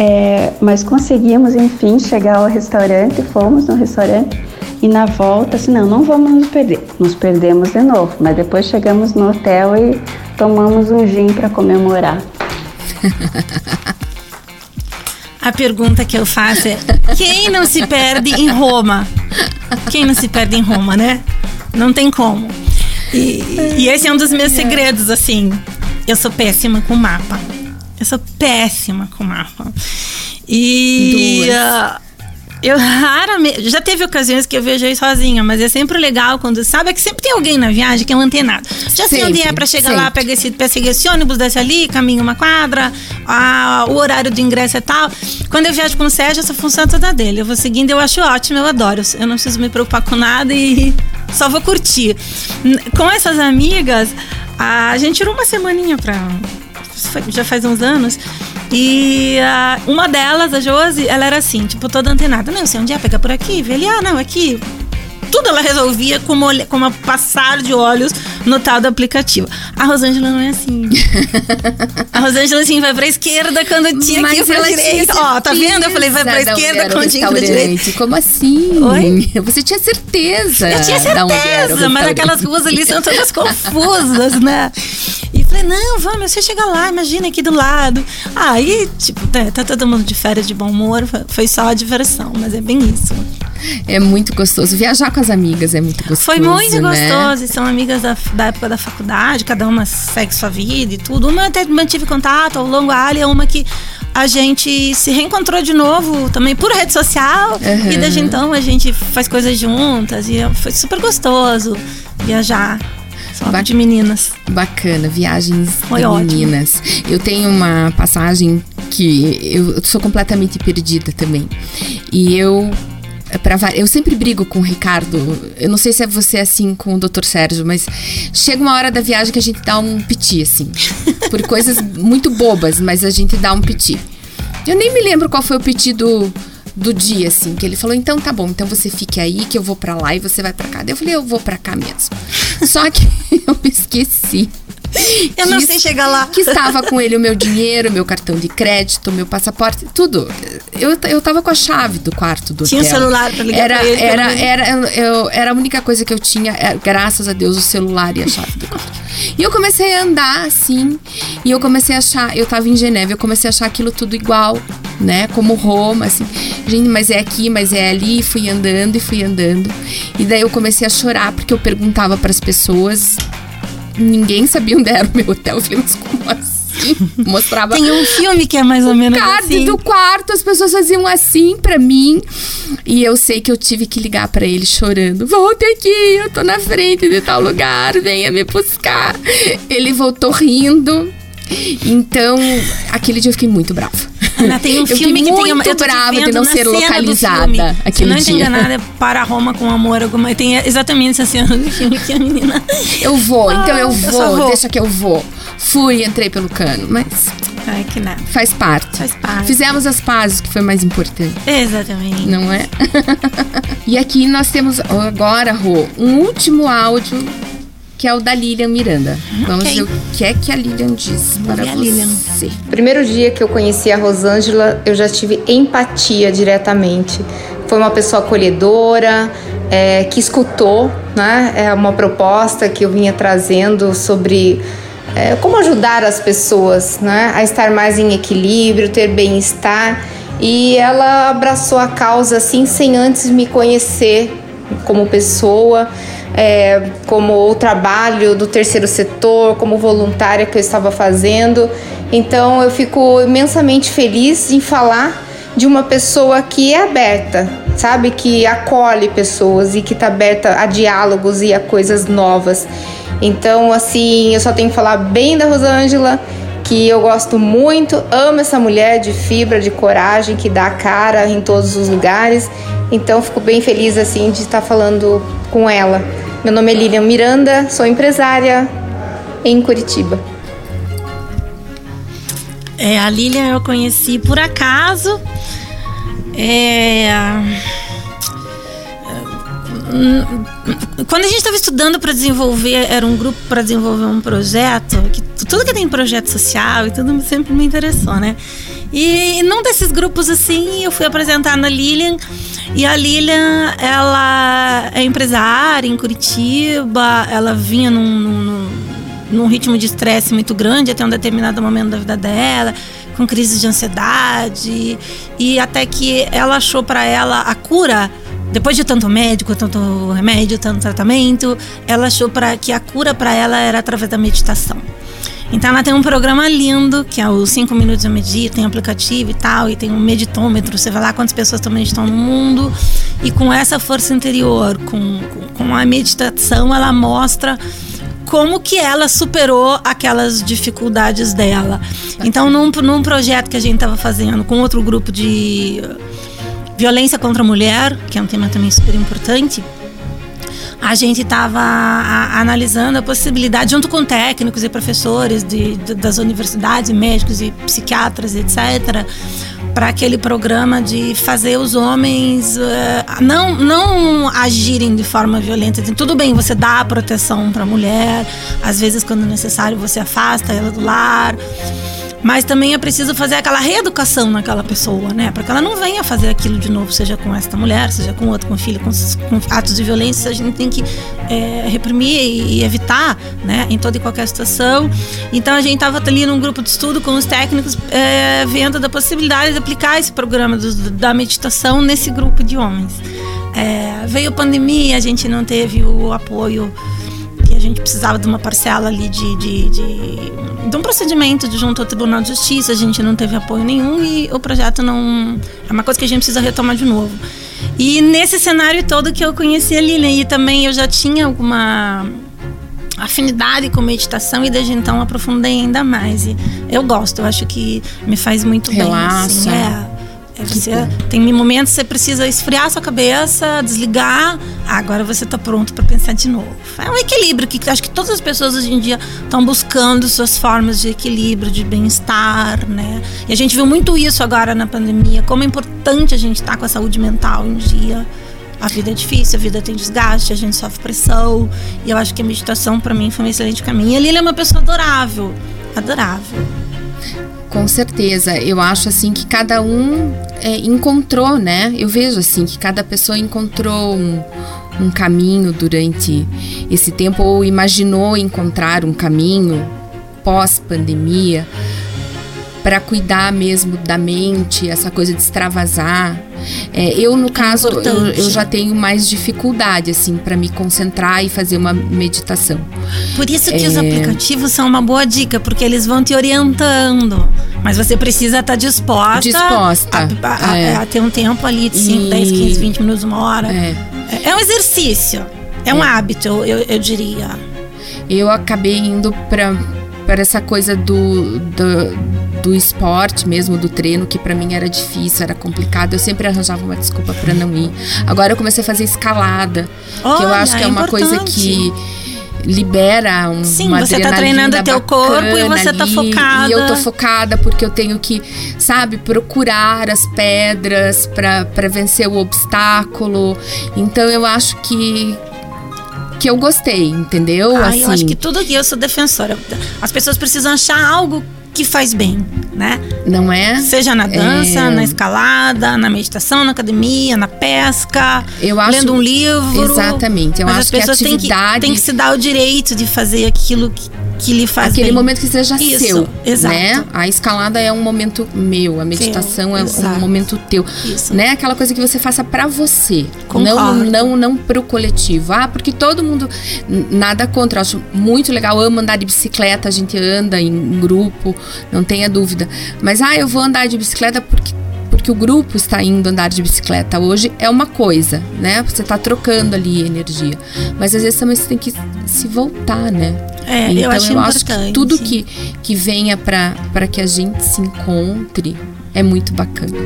É, mas conseguimos, enfim, chegar ao restaurante, fomos no restaurante e na volta, assim, não, não vamos nos perder. Nos perdemos de novo, mas depois chegamos no hotel e tomamos um gin para comemorar. A pergunta que eu faço é: quem não se perde em Roma? Quem não se perde em Roma, né? Não tem como. E, e esse é um dos meus segredos, assim. Eu sou péssima com mapa. Eu sou péssima com mapa. E uh, eu raramente. Já teve ocasiões que eu viajei sozinha, mas é sempre legal quando sabe que sempre tem alguém na viagem que é um antenado. Já sei onde é pra chegar sempre. lá, pega esse, pega esse ônibus, desce ali, caminha uma quadra, a, o horário do ingresso é tal. Quando eu viajo com o Sérgio, essa função é toda dele. Eu vou seguindo, eu acho ótimo, eu adoro. Eu não preciso me preocupar com nada e só vou curtir. Com essas amigas, a gente tirou uma semaninha pra. Já faz uns anos. E uh, uma delas, a Josi, ela era assim, tipo, toda antenada. Não, sei onde é, pega por aqui, vê ali, ah, não, aqui. Tudo ela resolvia com uma, passar de olhos no tal do aplicativo. A Rosângela não é assim. a Rosângela, assim, vai pra esquerda quando tinha Mas pra direita. Ó, tá vendo? Eu falei, vai pra esquerda quando tinha pra direita. Como assim? Oi? Você tinha certeza. Eu tinha certeza, mas aquelas ruas ali são todas confusas, né? E falei, não, vamos, você chega lá, imagina aqui do lado. Aí, tipo, tá, tá todo mundo de férias de bom humor, foi só a diversão, mas é bem isso. É muito gostoso. Viajar com as amigas é muito gostoso. Foi muito né? gostoso. E são amigas da, da época da faculdade, cada uma segue sua vida e tudo. Uma eu até mantive contato ao longo a é uma que a gente se reencontrou de novo também por rede social. Uhum. E desde então a gente faz coisas juntas. E foi super gostoso viajar. Só ba de meninas. Bacana, viagens Foi de ótimo. meninas. Eu tenho uma passagem que eu sou completamente perdida também. E eu Pra, eu sempre brigo com o Ricardo. Eu não sei se é você assim com o Dr. Sérgio, mas chega uma hora da viagem que a gente dá um piti, assim. Por coisas muito bobas, mas a gente dá um piti. Eu nem me lembro qual foi o piti do, do dia, assim, que ele falou: então tá bom, então você fique aí, que eu vou para lá e você vai para cá. Daí eu falei: eu vou para cá mesmo. Só que eu esqueci. Eu não sei chegar lá. Que estava com ele o meu dinheiro, meu cartão de crédito, meu passaporte, tudo. Eu, eu tava com a chave do quarto do tinha hotel. Tinha um celular pra ligar era, pra ele. Era, era, eu, era a única coisa que eu tinha, era, graças a Deus, o celular e a chave do quarto. E eu comecei a andar assim, e eu comecei a achar, eu tava em Geneva, eu comecei a achar aquilo tudo igual, né? Como Roma, assim. Gente, mas é aqui, mas é ali, e fui andando e fui andando. E daí eu comecei a chorar porque eu perguntava para as pessoas ninguém sabia onde era o meu hotel. Eu falei, mas como assim? mostrava. Tem um filme que é mais ou menos card assim. do quarto, as pessoas faziam assim pra mim. E eu sei que eu tive que ligar pra ele chorando. Volte aqui, eu tô na frente de tal lugar, venha me buscar. Ele voltou rindo. Então, aquele dia eu fiquei muito brava. Ana, tem um eu filme que tem uma, muito eu tô brava de não ser localizada Se não dia. entender nada, é para Roma com amor alguma. Tem exatamente essa cena do filme que a menina. Eu vou, então eu Ah, eu vou, vou. deixa que eu vou. Fui, entrei pelo cano, mas Ai, que nada. faz parte. Faz parte. Fizemos as pazes, que foi mais importante. Exatamente. Não é? e aqui nós temos agora, Rô, um último áudio que é o da Lilian Miranda. Vamos Ok. ver o que é que a Lilian diz para ver a você. Lilian. Primeiro dia que eu conheci a Rosângela, eu já tive empatia diretamente. Foi uma pessoa acolhedora, é, que escutou, né? É uma proposta que eu vinha trazendo sobre é, como ajudar as pessoas, né? A estar mais em equilíbrio, ter bem-estar. E ela abraçou a causa assim, sem antes me conhecer como pessoa, é, como o trabalho do terceiro setor, como voluntária que eu estava fazendo. Então eu fico imensamente feliz em falar de uma pessoa que é aberta, sabe? Que acolhe pessoas e que está aberta a diálogos e a coisas novas. Então, assim, eu só tenho que falar bem da Rosângela, que eu gosto muito, amo essa mulher de fibra, de coragem, que dá cara em todos os lugares. Então, fico bem feliz, assim, de estar falando com ela. Meu nome é Lilian Miranda, sou empresária em Curitiba. É, a Lilian eu conheci por acaso. É, Quando a gente estava estudando para desenvolver, era um grupo para desenvolver um projeto, que tudo que tem projeto social e tudo sempre me interessou, né? E num desses grupos assim, eu fui apresentar na Lilian, e a Lilian, ela é empresária em Curitiba, ela vinha num- num num ritmo de estresse muito grande até um determinado momento da vida dela, com crises de ansiedade e até que ela achou para ela a cura depois de tanto médico, tanto remédio, tanto tratamento, ela achou para que a cura para ela era através da meditação. Então ela tem um programa lindo, que é os 5 minutos eu medito, tem aplicativo e tal, e tem um meditômetro, você vai lá quantas pessoas estão meditando no mundo, e com essa força interior, com, com, a meditação, ela mostra como que ela superou aquelas dificuldades dela. Então, num, num projeto que a gente estava fazendo com outro grupo de violência contra a mulher, que é um tema também super importante, a gente estava analisando a possibilidade, junto com técnicos e professores de, de- das universidades, médicos e psiquiatras, etc., para aquele programa de fazer os homens eh, não, não agirem de forma violenta. Assim, Tudo bem, você dá proteção para a mulher, às vezes, quando necessário, você afasta ela do lar. Mas também é preciso fazer aquela reeducação naquela pessoa, né? Para que ela não venha fazer aquilo de novo, seja com esta mulher, seja com outra, com filho, com, com atos de violência. A gente tem que é, reprimir e, e evitar, né? Em toda e qualquer situação. Então a gente estava ali num grupo de estudo com os técnicos, é, vendo da possibilidade de aplicar esse programa do- da meditação nesse grupo de homens. É, veio a pandemia, a gente não teve o apoio gente precisava de uma parcela ali de, de, de, de um procedimento de junto ao Tribunal de Justiça, a gente não teve apoio nenhum e o projeto não. É uma coisa que a gente precisa retomar de novo. E nesse cenário todo que eu conheci a Lilian, e também eu já tinha alguma afinidade com meditação e desde então aprofundei ainda mais. E eu gosto, eu acho que me faz muito Relaxa. bem. Assim, é. É você, tem momentos que você precisa esfriar sua cabeça, desligar. Ah, agora você está pronto para pensar de novo. É um equilíbrio que acho que todas as pessoas hoje em dia estão buscando suas formas de equilíbrio, de bem-estar, né? E a gente viu muito isso agora na pandemia, como é importante a gente estar com a saúde mental em dia. A vida é difícil, a vida tem desgaste, a gente sofre pressão. E eu acho que a meditação, para mim, foi um excelente caminho. E a é uma pessoa adorável. Adorável. Com certeza, eu acho assim que cada um é, encontrou, né? Eu vejo assim que cada pessoa encontrou um, um caminho durante esse tempo ou imaginou encontrar um caminho pós-pandemia para cuidar mesmo da mente, essa coisa de extravasar. É, eu, no caso, eu, eu, já tenho mais dificuldade, assim, para me concentrar e fazer uma meditação. Por isso que é... os aplicativos são uma boa dica, porque eles vão te orientando. Mas você precisa estar tá disposta, disposta a, a, é. a, ter um tempo ali de 5, 10, 15, 20 minutos, uma hora. É, é um exercício, é, um é. hábito, eu, eu diria. Eu acabei indo para para essa coisa do, do, do, esporte mesmo, do treino, que para mim era difícil, era complicado. Eu sempre arranjava uma desculpa para não ir. Agora eu comecei a fazer escalada, Olha, que eu acho que é, é uma coisa que libera um, Sim, uma você tá treinando teu corpo e você tá ali, tá focada. E eu tô focada porque eu tenho que, sabe, procurar as pedras para vencer o obstáculo. Então eu acho que que eu gostei, entendeu? Assim. eu acho que tudo que eu sou defensora. As pessoas precisam achar algo que faz bem, né? Não é? Seja na dança, é... na escalada, na meditação, na academia, na pesca, eu acho... lendo um livro. Exatamente. Eu Mas acho as pessoas que a atividade... têm, que, têm que se dar o direito de fazer aquilo que que lhe faz Aquele bem. momento que seja Isso, seu, exato. né? A escalada é um momento meu, a meditação é exato. um momento teu, Isso. né? Aquela coisa que você faça para você, Concordo. não não não pro coletivo. Ah, porque todo mundo nada contra, eu acho muito legal, amo andar de bicicleta, a gente anda em grupo, não tenha dúvida. Mas ah, eu vou andar de bicicleta porque porque o grupo está indo andar de bicicleta hoje é uma coisa, né? Você está trocando ali energia. Mas às vezes também você tem que se voltar, né? É, então eu acho, eu acho que tudo que, que venha para que a gente se encontre é muito bacana.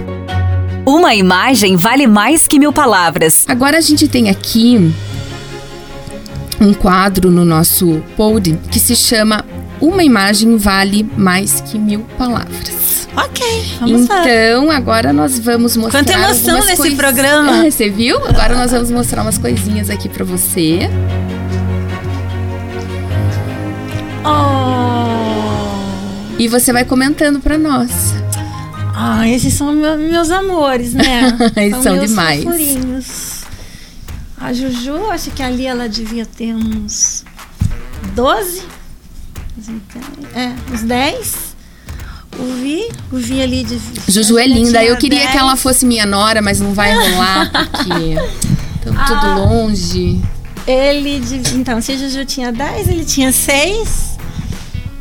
Uma imagem vale mais que mil palavras. Agora a gente tem aqui um quadro no nosso pod que se chama Uma imagem vale mais que mil palavras. Ok, vamos Então, lá. agora nós vamos mostrar. Quanta emoção nesse cois... programa! Você viu? Agora nós vamos mostrar umas coisinhas aqui para você. Oh. E você vai comentando para nós. Ah, esses são meus amores, né? Eles são, são demais. Fofurinhos. A Juju, acho que ali ela devia ter uns 12. É, uns 10. O Vi, o Vi ali de. Juju é linda. Eu queria 10. que ela fosse minha nora, mas não vai rolar porque estamos ah, tudo longe. Ele. Então, se Juju tinha 10, ele tinha 6.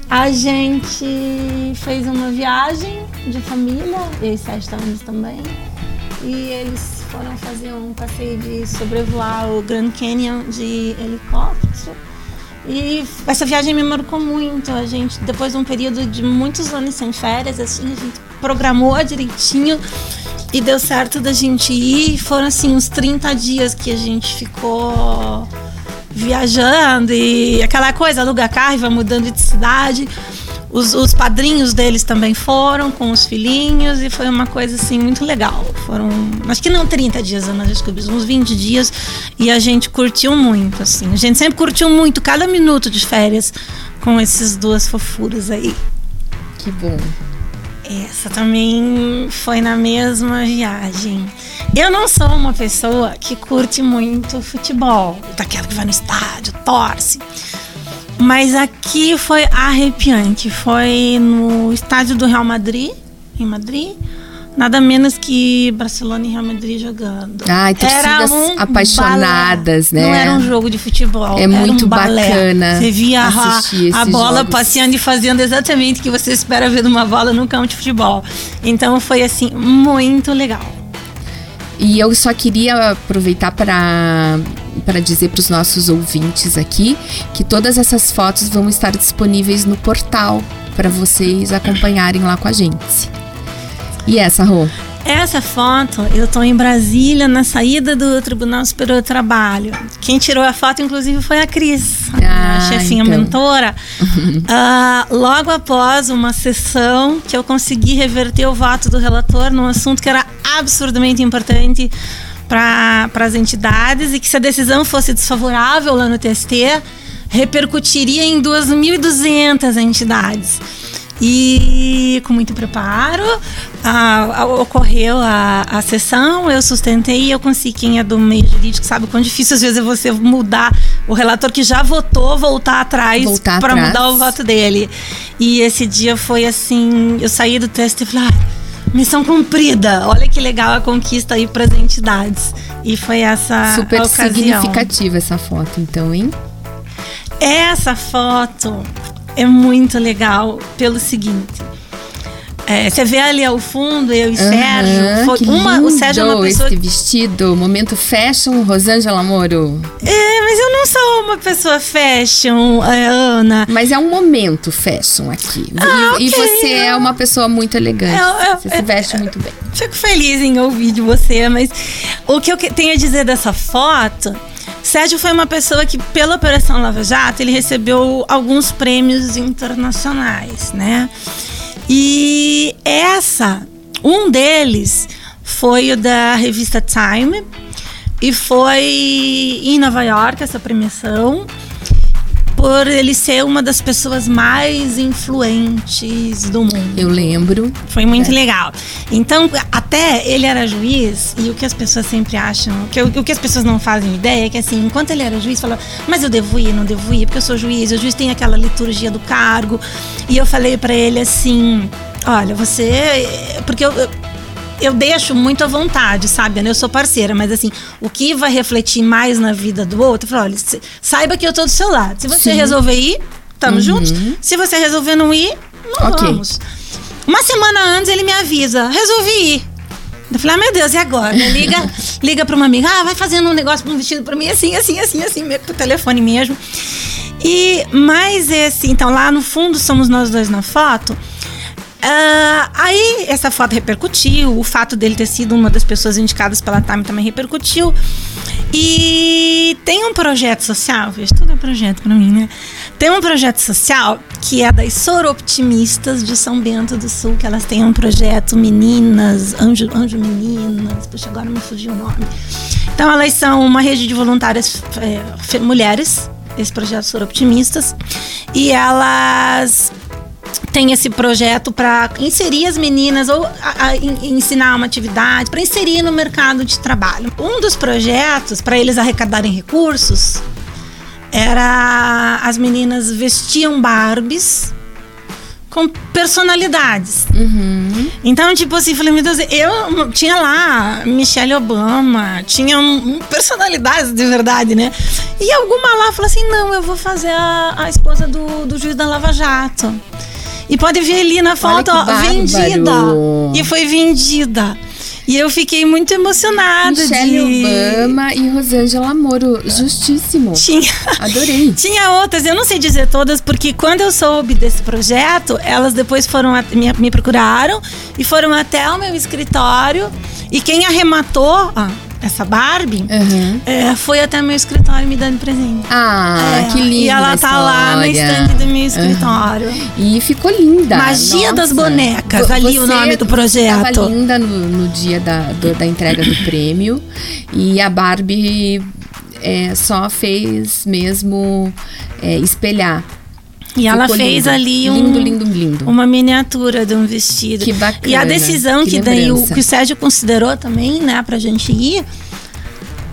A gente fez uma viagem de família, e sete anos também. E eles foram fazer um passeio de sobrevoar o Grand Canyon de helicóptero. E essa viagem me marcou muito. A gente, depois de um período de muitos anos sem férias, assim, a gente programou direitinho e deu certo da gente ir. Foram assim uns 30 dias que a gente ficou viajando e aquela coisa, aluga carro e vai mudando de cidade. Os, os, padrinhos deles também foram com os filhinhos e foi uma coisa assim muito legal. Foram, acho que não 30 dias, nós descobrimos, uns 20 dias e a gente curtiu muito, assim. A gente sempre curtiu muito cada minuto de férias com esses duas fofuras aí. Que bom. Essa também foi na mesma viagem. Eu não sou uma pessoa que curte muito futebol, daquela que vai no estádio, torce. Mas aqui foi arrepiante. Foi no estádio do Real Madrid, em Madrid. Nada menos que Barcelona e Real Madrid jogando. Ai, torcidas um apaixonadas, balé. né? Não era um jogo de futebol. É muito um bacana. Você via a, a bola jogos. passeando e fazendo exatamente o que você espera ver de uma bola no campo de futebol. Então foi assim, muito legal. E eu só queria aproveitar para para dizer para os nossos ouvintes aqui que todas essas fotos vão estar disponíveis no portal para vocês acompanharem lá com a gente. E essa, Rô? Essa foto, eu estou em Brasília, na saída do Tribunal Superior do Trabalho. Quem tirou a foto, inclusive, foi a Cris, ah, a chefinha então. mentora. uh, logo após uma sessão que eu consegui reverter o voto do relator num assunto que era absurdamente importante para as entidades e que se a decisão fosse desfavorável lá no TST, repercutiria em 2.200 entidades. E com muito preparo, a, a, ocorreu a, a sessão, eu sustentei, eu consegui, quem é do meio jurídico sabe quão difícil às vezes é você mudar o relator que já votou, voltar atrás para mudar o voto dele. E esse dia foi assim, eu saí do teste e falei, ah, missão cumprida. Olha que legal a conquista aí para as entidades. E foi essa Super significativa essa foto, então, hein? Essa foto é muito legal pelo seguinte. É, você vê ali ao fundo, eu e uhum, Sérgio. Foi uma, o Sérgio é uma pessoa. Esse vestido, momento fashion, Rosângela Moro. É, mas eu não sou uma pessoa fashion, Ana. Mas é um momento fashion aqui. Ah, e, okay. e você é uma pessoa muito elegante. Eu, eu, você se veste eu, muito bem. Fico feliz em ouvir de você, mas o que eu tenho a dizer dessa foto Sérgio foi uma pessoa que, pela Operação Lava Jato, ele recebeu alguns prêmios internacionais, né? E essa, um deles foi o da revista Time e foi em Nova York essa premiação por ele ser uma das pessoas mais influentes do mundo. Eu lembro. Foi muito é. legal. Então, até ele era juiz, e o que as pessoas sempre acham, que o que as pessoas não fazem ideia é que assim, enquanto ele era juiz, falou, mas eu devo ir, não devo ir, porque eu sou juiz, o juiz tem aquela liturgia do cargo. E eu falei para ele assim: olha, você. Porque eu, eu deixo muito à vontade, sabe? Eu sou parceira, mas assim, o que vai refletir mais na vida do outro, eu falo, olha, saiba que eu tô do seu lado. Se você Sim. resolver ir, tamo uhum. juntos. Se você resolver não ir, não okay. vamos. Uma semana antes ele me avisa, resolvi ir. Eu falei, ah, meu Deus, e agora? Liga, liga pra uma amiga, ah, vai fazendo um negócio, um vestido pra mim, assim, assim, assim, assim, pro telefone mesmo. E, mas esse, então lá no fundo somos nós dois na foto. Uh, aí essa foto repercutiu, o fato dele ter sido uma das pessoas indicadas pela Time também repercutiu. E tem um projeto social, veja, tudo é projeto para mim, né? Tem um projeto social que é das Soroptimistas de São Bento do Sul, que elas têm um projeto Meninas, Anjo, Anjo Meninas, puxa, agora me fugiu o nome. Então elas são uma rede de voluntárias é, mulheres, esse projeto Soroptimistas, e elas tem esse projeto para inserir as meninas ou a, a, ensinar uma atividade, para inserir no mercado de trabalho. Um dos projetos para eles arrecadarem recursos era as meninas vestiam Barbies com personalidades. Uhum. Então, tipo assim, falei, meu Deus, eu tinha lá Michelle Obama, tinha um, personalidades de verdade, né? E alguma lá falou assim: não, eu vou fazer a, a esposa do, do juiz da Lava Jato. E pode ver ali na foto, ó, vendida. E foi vendida. E eu fiquei muito emocionada. Michelle de... Obama e Rosângela Moro, justíssimo. Tinha. Adorei. Tinha outras, eu não sei dizer todas, porque quando eu soube desse projeto, elas depois foram me, me procuraram e foram até o meu escritório. E quem arrematou, ó, essa Barbie, uhum. é, foi até meu escritório me dando presente. Ah, é, que linda. E ela tá lá na estante do meu escritório. Uhum. E ficou linda. Magia Nossa. das bonecas, Você ali o nome do projeto. Tava linda no, no dia da, do, da entrega do prêmio. E a Barbie é, só fez mesmo é, espelhar e ela fez lindo. ali um, lindo, lindo, lindo. uma miniatura de um vestido. Que bacana. E a decisão que, que daí o, que o Sérgio considerou também, né, pra gente ir.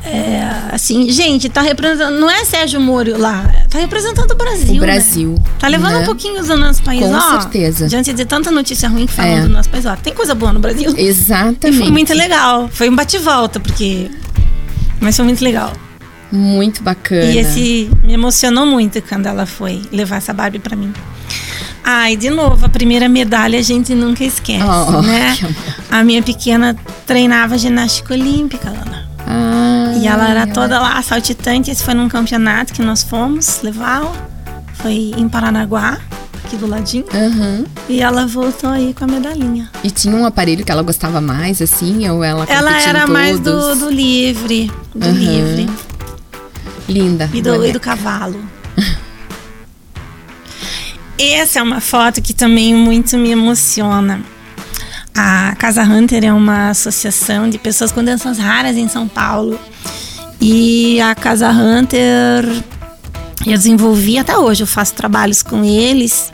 É, assim, gente, tá representando. Não é Sérgio Moro lá, tá representando o Brasil. O né? Brasil. Né? Tá levando né? um pouquinho do nosso país, Com ó. certeza. Diante de tanta notícia ruim falando é. do nosso país, ó. Tem coisa boa no Brasil. Exatamente. E foi muito legal. Foi um bate-volta, porque. Mas foi muito legal. Muito bacana. E esse me emocionou muito quando ela foi levar essa Barbie para mim. Ai, de novo, a primeira medalha a gente nunca esquece, oh, né? A minha pequena treinava ginástica olímpica, Ana. Ah, e ela era toda lá saltitante. Esse foi num campeonato que nós fomos levá-la. Foi em Paranaguá, aqui do ladinho. Uhum. E ela voltou aí com a medalhinha. E tinha um aparelho que ela gostava mais, assim? Ou ela Ela era mais do, do livre. Do uhum. livre. Linda. E do, do cavalo. Essa é uma foto que também muito me emociona. A Casa Hunter é uma associação de pessoas com doenças raras em São Paulo. E a Casa Hunter eu desenvolvi até hoje, eu faço trabalhos com eles.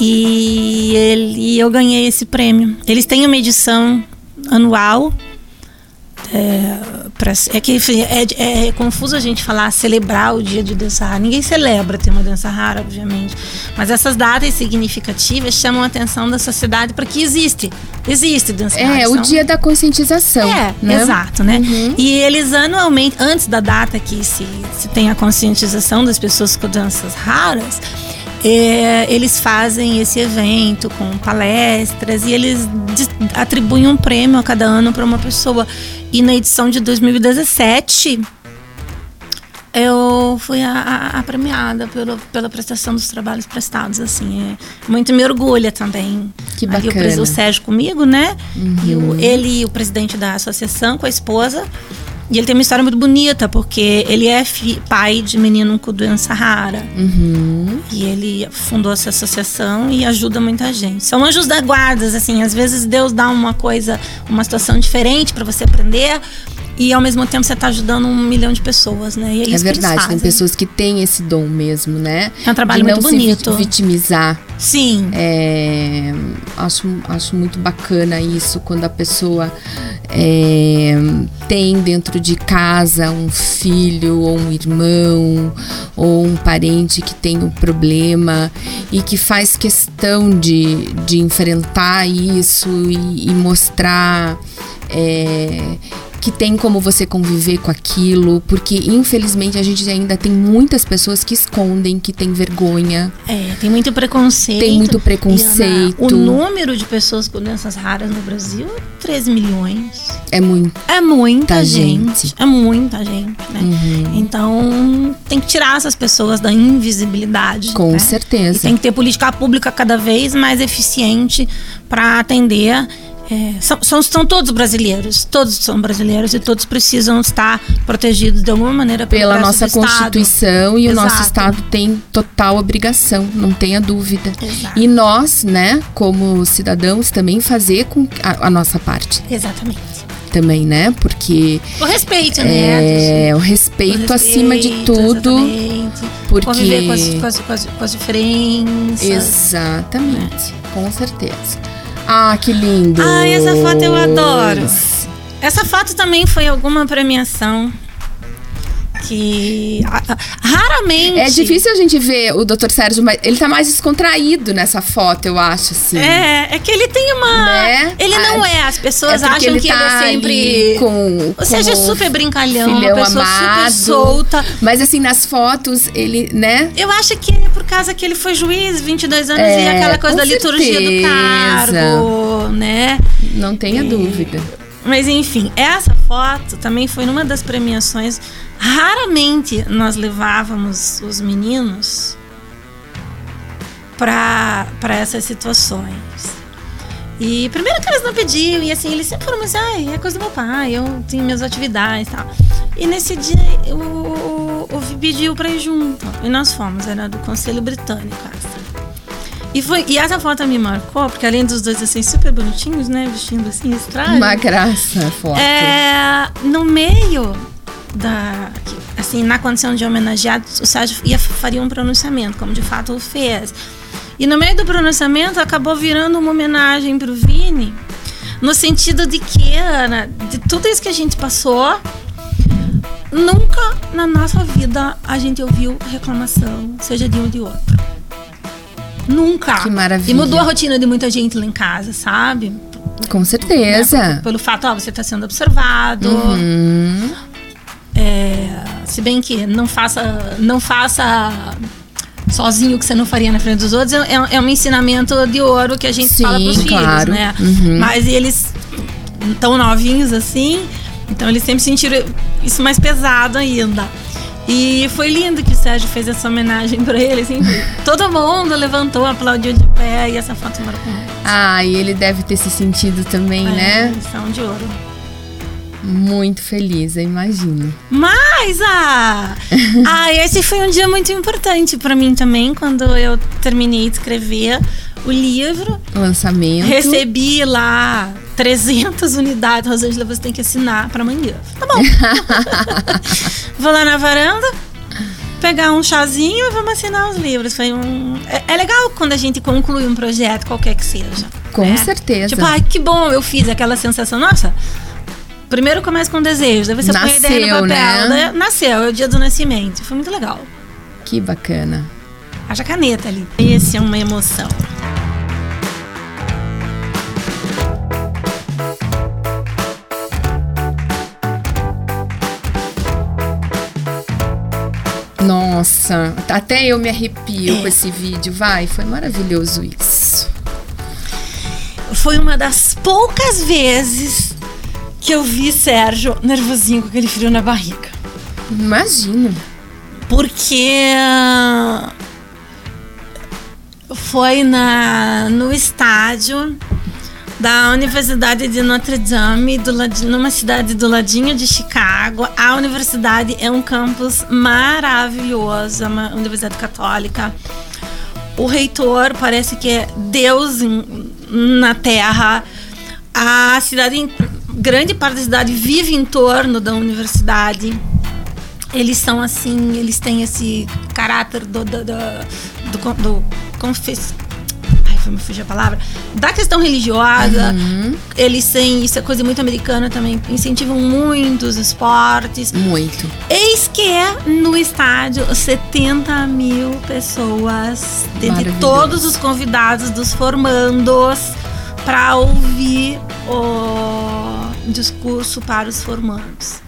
E ele, eu ganhei esse prêmio. Eles têm uma edição anual. É, pra, é que enfim, é, é, é, confuso a gente falar celebrar o dia de dança rara. Ninguém celebra ter uma dança rara, obviamente. Mas essas datas significativas chamam a atenção da sociedade para que existe. Existe dança É, rara. o São- dia da conscientização. é, né? exato, né? Uhum. E eles anualmente, antes da data que se, se tem a conscientização das pessoas com doenças raras, é, eles fazem esse evento com palestras e eles atribuem um prêmio a cada ano para uma pessoa. E na edição de 2017 eu fui a, a- a premiada pelo, pela prestação dos trabalhos prestados, assim, é, muito me orgulha também. Que o, bacana. pres- o Sérgio comigo, né? E o- ele e o presidente da associação com a esposa. E ele tem uma história muito bonita, porque ele é pai de menino com doença rara. Uhum. E ele fundou essa associação e ajuda muita gente. São anjos da guarda, assim, às vezes Deus dá uma coisa, uma situação diferente para você aprender. E ao mesmo tempo você tá ajudando um milhão de pessoas, né? É, É verdade, tem pessoas que têm esse dom mesmo, né? É um trabalho de não muito se vi- bonito. vitimizar. Sim. É, acho, acho muito bacana isso quando a pessoa é, tem dentro de casa um filho ou um irmão ou um parente que tem um problema e que faz questão de, de enfrentar isso e, e mostrar. é, que tem como você conviver com aquilo, porque infelizmente a gente ainda tem muitas pessoas que escondem, que têm vergonha. É, tem muito preconceito. Tem muito E, preconceito. Ana, o número de pessoas com doenças raras no Brasil é 13 milhões. É muito. É muita Muita gente. gente. Uhum. É muita gente, né? Então, tem que tirar essas pessoas da invisibilidade. Com né? E certeza. tem que ter política pública cada vez mais eficiente para atender. É, são, são, são todos brasileiros, todos são brasileiros e todos precisam estar protegidos de alguma maneira pelo Pela nossa do Estado. Constituição e o nosso Exato. Estado tem total obrigação, não tenha dúvida. Exato. E nós, né, como cidadãos, também fazer com a, a nossa parte Exatamente. também, né? Porque O respeito, né? é o respeito, o acima de respeito, tudo, exatamente. porque Conviver com, as, com, as, com as diferenças. exatamente, com certeza. Ah, que lindo. Ai, essa foto eu adoro. Essa foto também foi alguma premiação que raramente. É difícil a gente ver o Dr. Sérgio, mas ele tá mais descontraído nessa foto, eu acho, assim. É, é que ele tem uma. Né? Ele não Ah, é, as pessoas é acham ele que tá ele é sempre. com, Ou seja, super brincalhão, uma pessoa amado. super solta. Mas assim, nas fotos, ele, né? Eu acho que é por causa que ele foi juiz, 22 anos, É, e aquela coisa da liturgia do certeza. cargo, né? Não tenha dúvida. Mas enfim, essa foto também foi numa das premiações. Raramente nós levávamos os meninos para essas situações. E primeiro que eles não pediam, e assim, eles sempre falaram assim, ai, é coisa do meu pai, eu tenho minhas atividades e tal. E nesse dia o, o, o pediu pra ir junto. E nós fomos, era do Conselho Britânico essa. E, foi, e essa foto me marcou, porque além dos dois assim, super bonitinhos, né? Vestindo assim, estranho. Uma graça a foto. É, no meio da. Assim, na condição de homenageado, o Sérgio ia, faria um pronunciamento, como de fato o fez. E no meio do pronunciamento acabou virando uma homenagem pro Vini, no sentido de que, Ana, de tudo isso que a gente passou, nunca na nossa vida a gente ouviu reclamação, seja de um ou de outro. Nunca. Que maravilha. E mudou a rotina de muita gente lá em casa, sabe? Com certeza. Pelo fato, ó, você está sendo observado. Uhum. É, se bem que não faça, não faça sozinho o que você não faria na frente dos outros, é, é um ensinamento de ouro que a gente Sim, fala pros claro. filhos, né? Uhum. Mas eles tão novinhos assim, então eles sempre sentiram isso mais pesado ainda. E foi lindo que o Sérgio fez essa homenagem pra ele, assim. Todo mundo levantou, aplaudiu de pé e essa foto marcou muito. Ah, e ele deve ter se sentido também, É, né? lição de ouro. Muito feliz, eu imagino. Mas, ah, ah, esse foi um dia muito importante pra mim também, quando eu terminei de escrever o livro. Lançamento. Recebi lá 300 unidades. Rosângela, você tem que assinar pra amanhã. Tá bom. Vou lá na varanda, pegar um chazinho e vamos assinar os livros. Foi um. É, é legal quando a gente conclui um projeto, qualquer que seja. Com né? certeza. Tipo, ai, que bom, eu fiz aquela sensação. Nossa, primeiro começa com desejo, daí você põe a ideia no Nasceu, papel. né? daí Nasceu, é o dia do nascimento. Foi muito legal. Que bacana. Haja caneta ali. Esse é uma emoção. Nossa, até eu me arrepio É. com esse vídeo. Vai, foi maravilhoso isso. Foi uma das poucas vezes que eu vi Sérgio nervosinho com aquele frio na barriga. Imagino. Porque ah, foi na, no estádio da Universidade de Notre Dame, do ladi- numa cidade do ladinho de Chicago. A universidade é um campus maravilhoso, é uma universidade católica. O reitor parece que é Deus em- na Terra. A cidade, grande parte da cidade vive em torno da universidade eles são assim, eles têm esse caráter do do, do, do, do. Me fugir a palavra. Da questão religiosa, eles têm, isso é coisa muito americana também, incentivam muito os esportes. Muito. Eis que é no estádio 70 mil pessoas, dentre todos os convidados dos formandos, para ouvir o discurso para os formandos.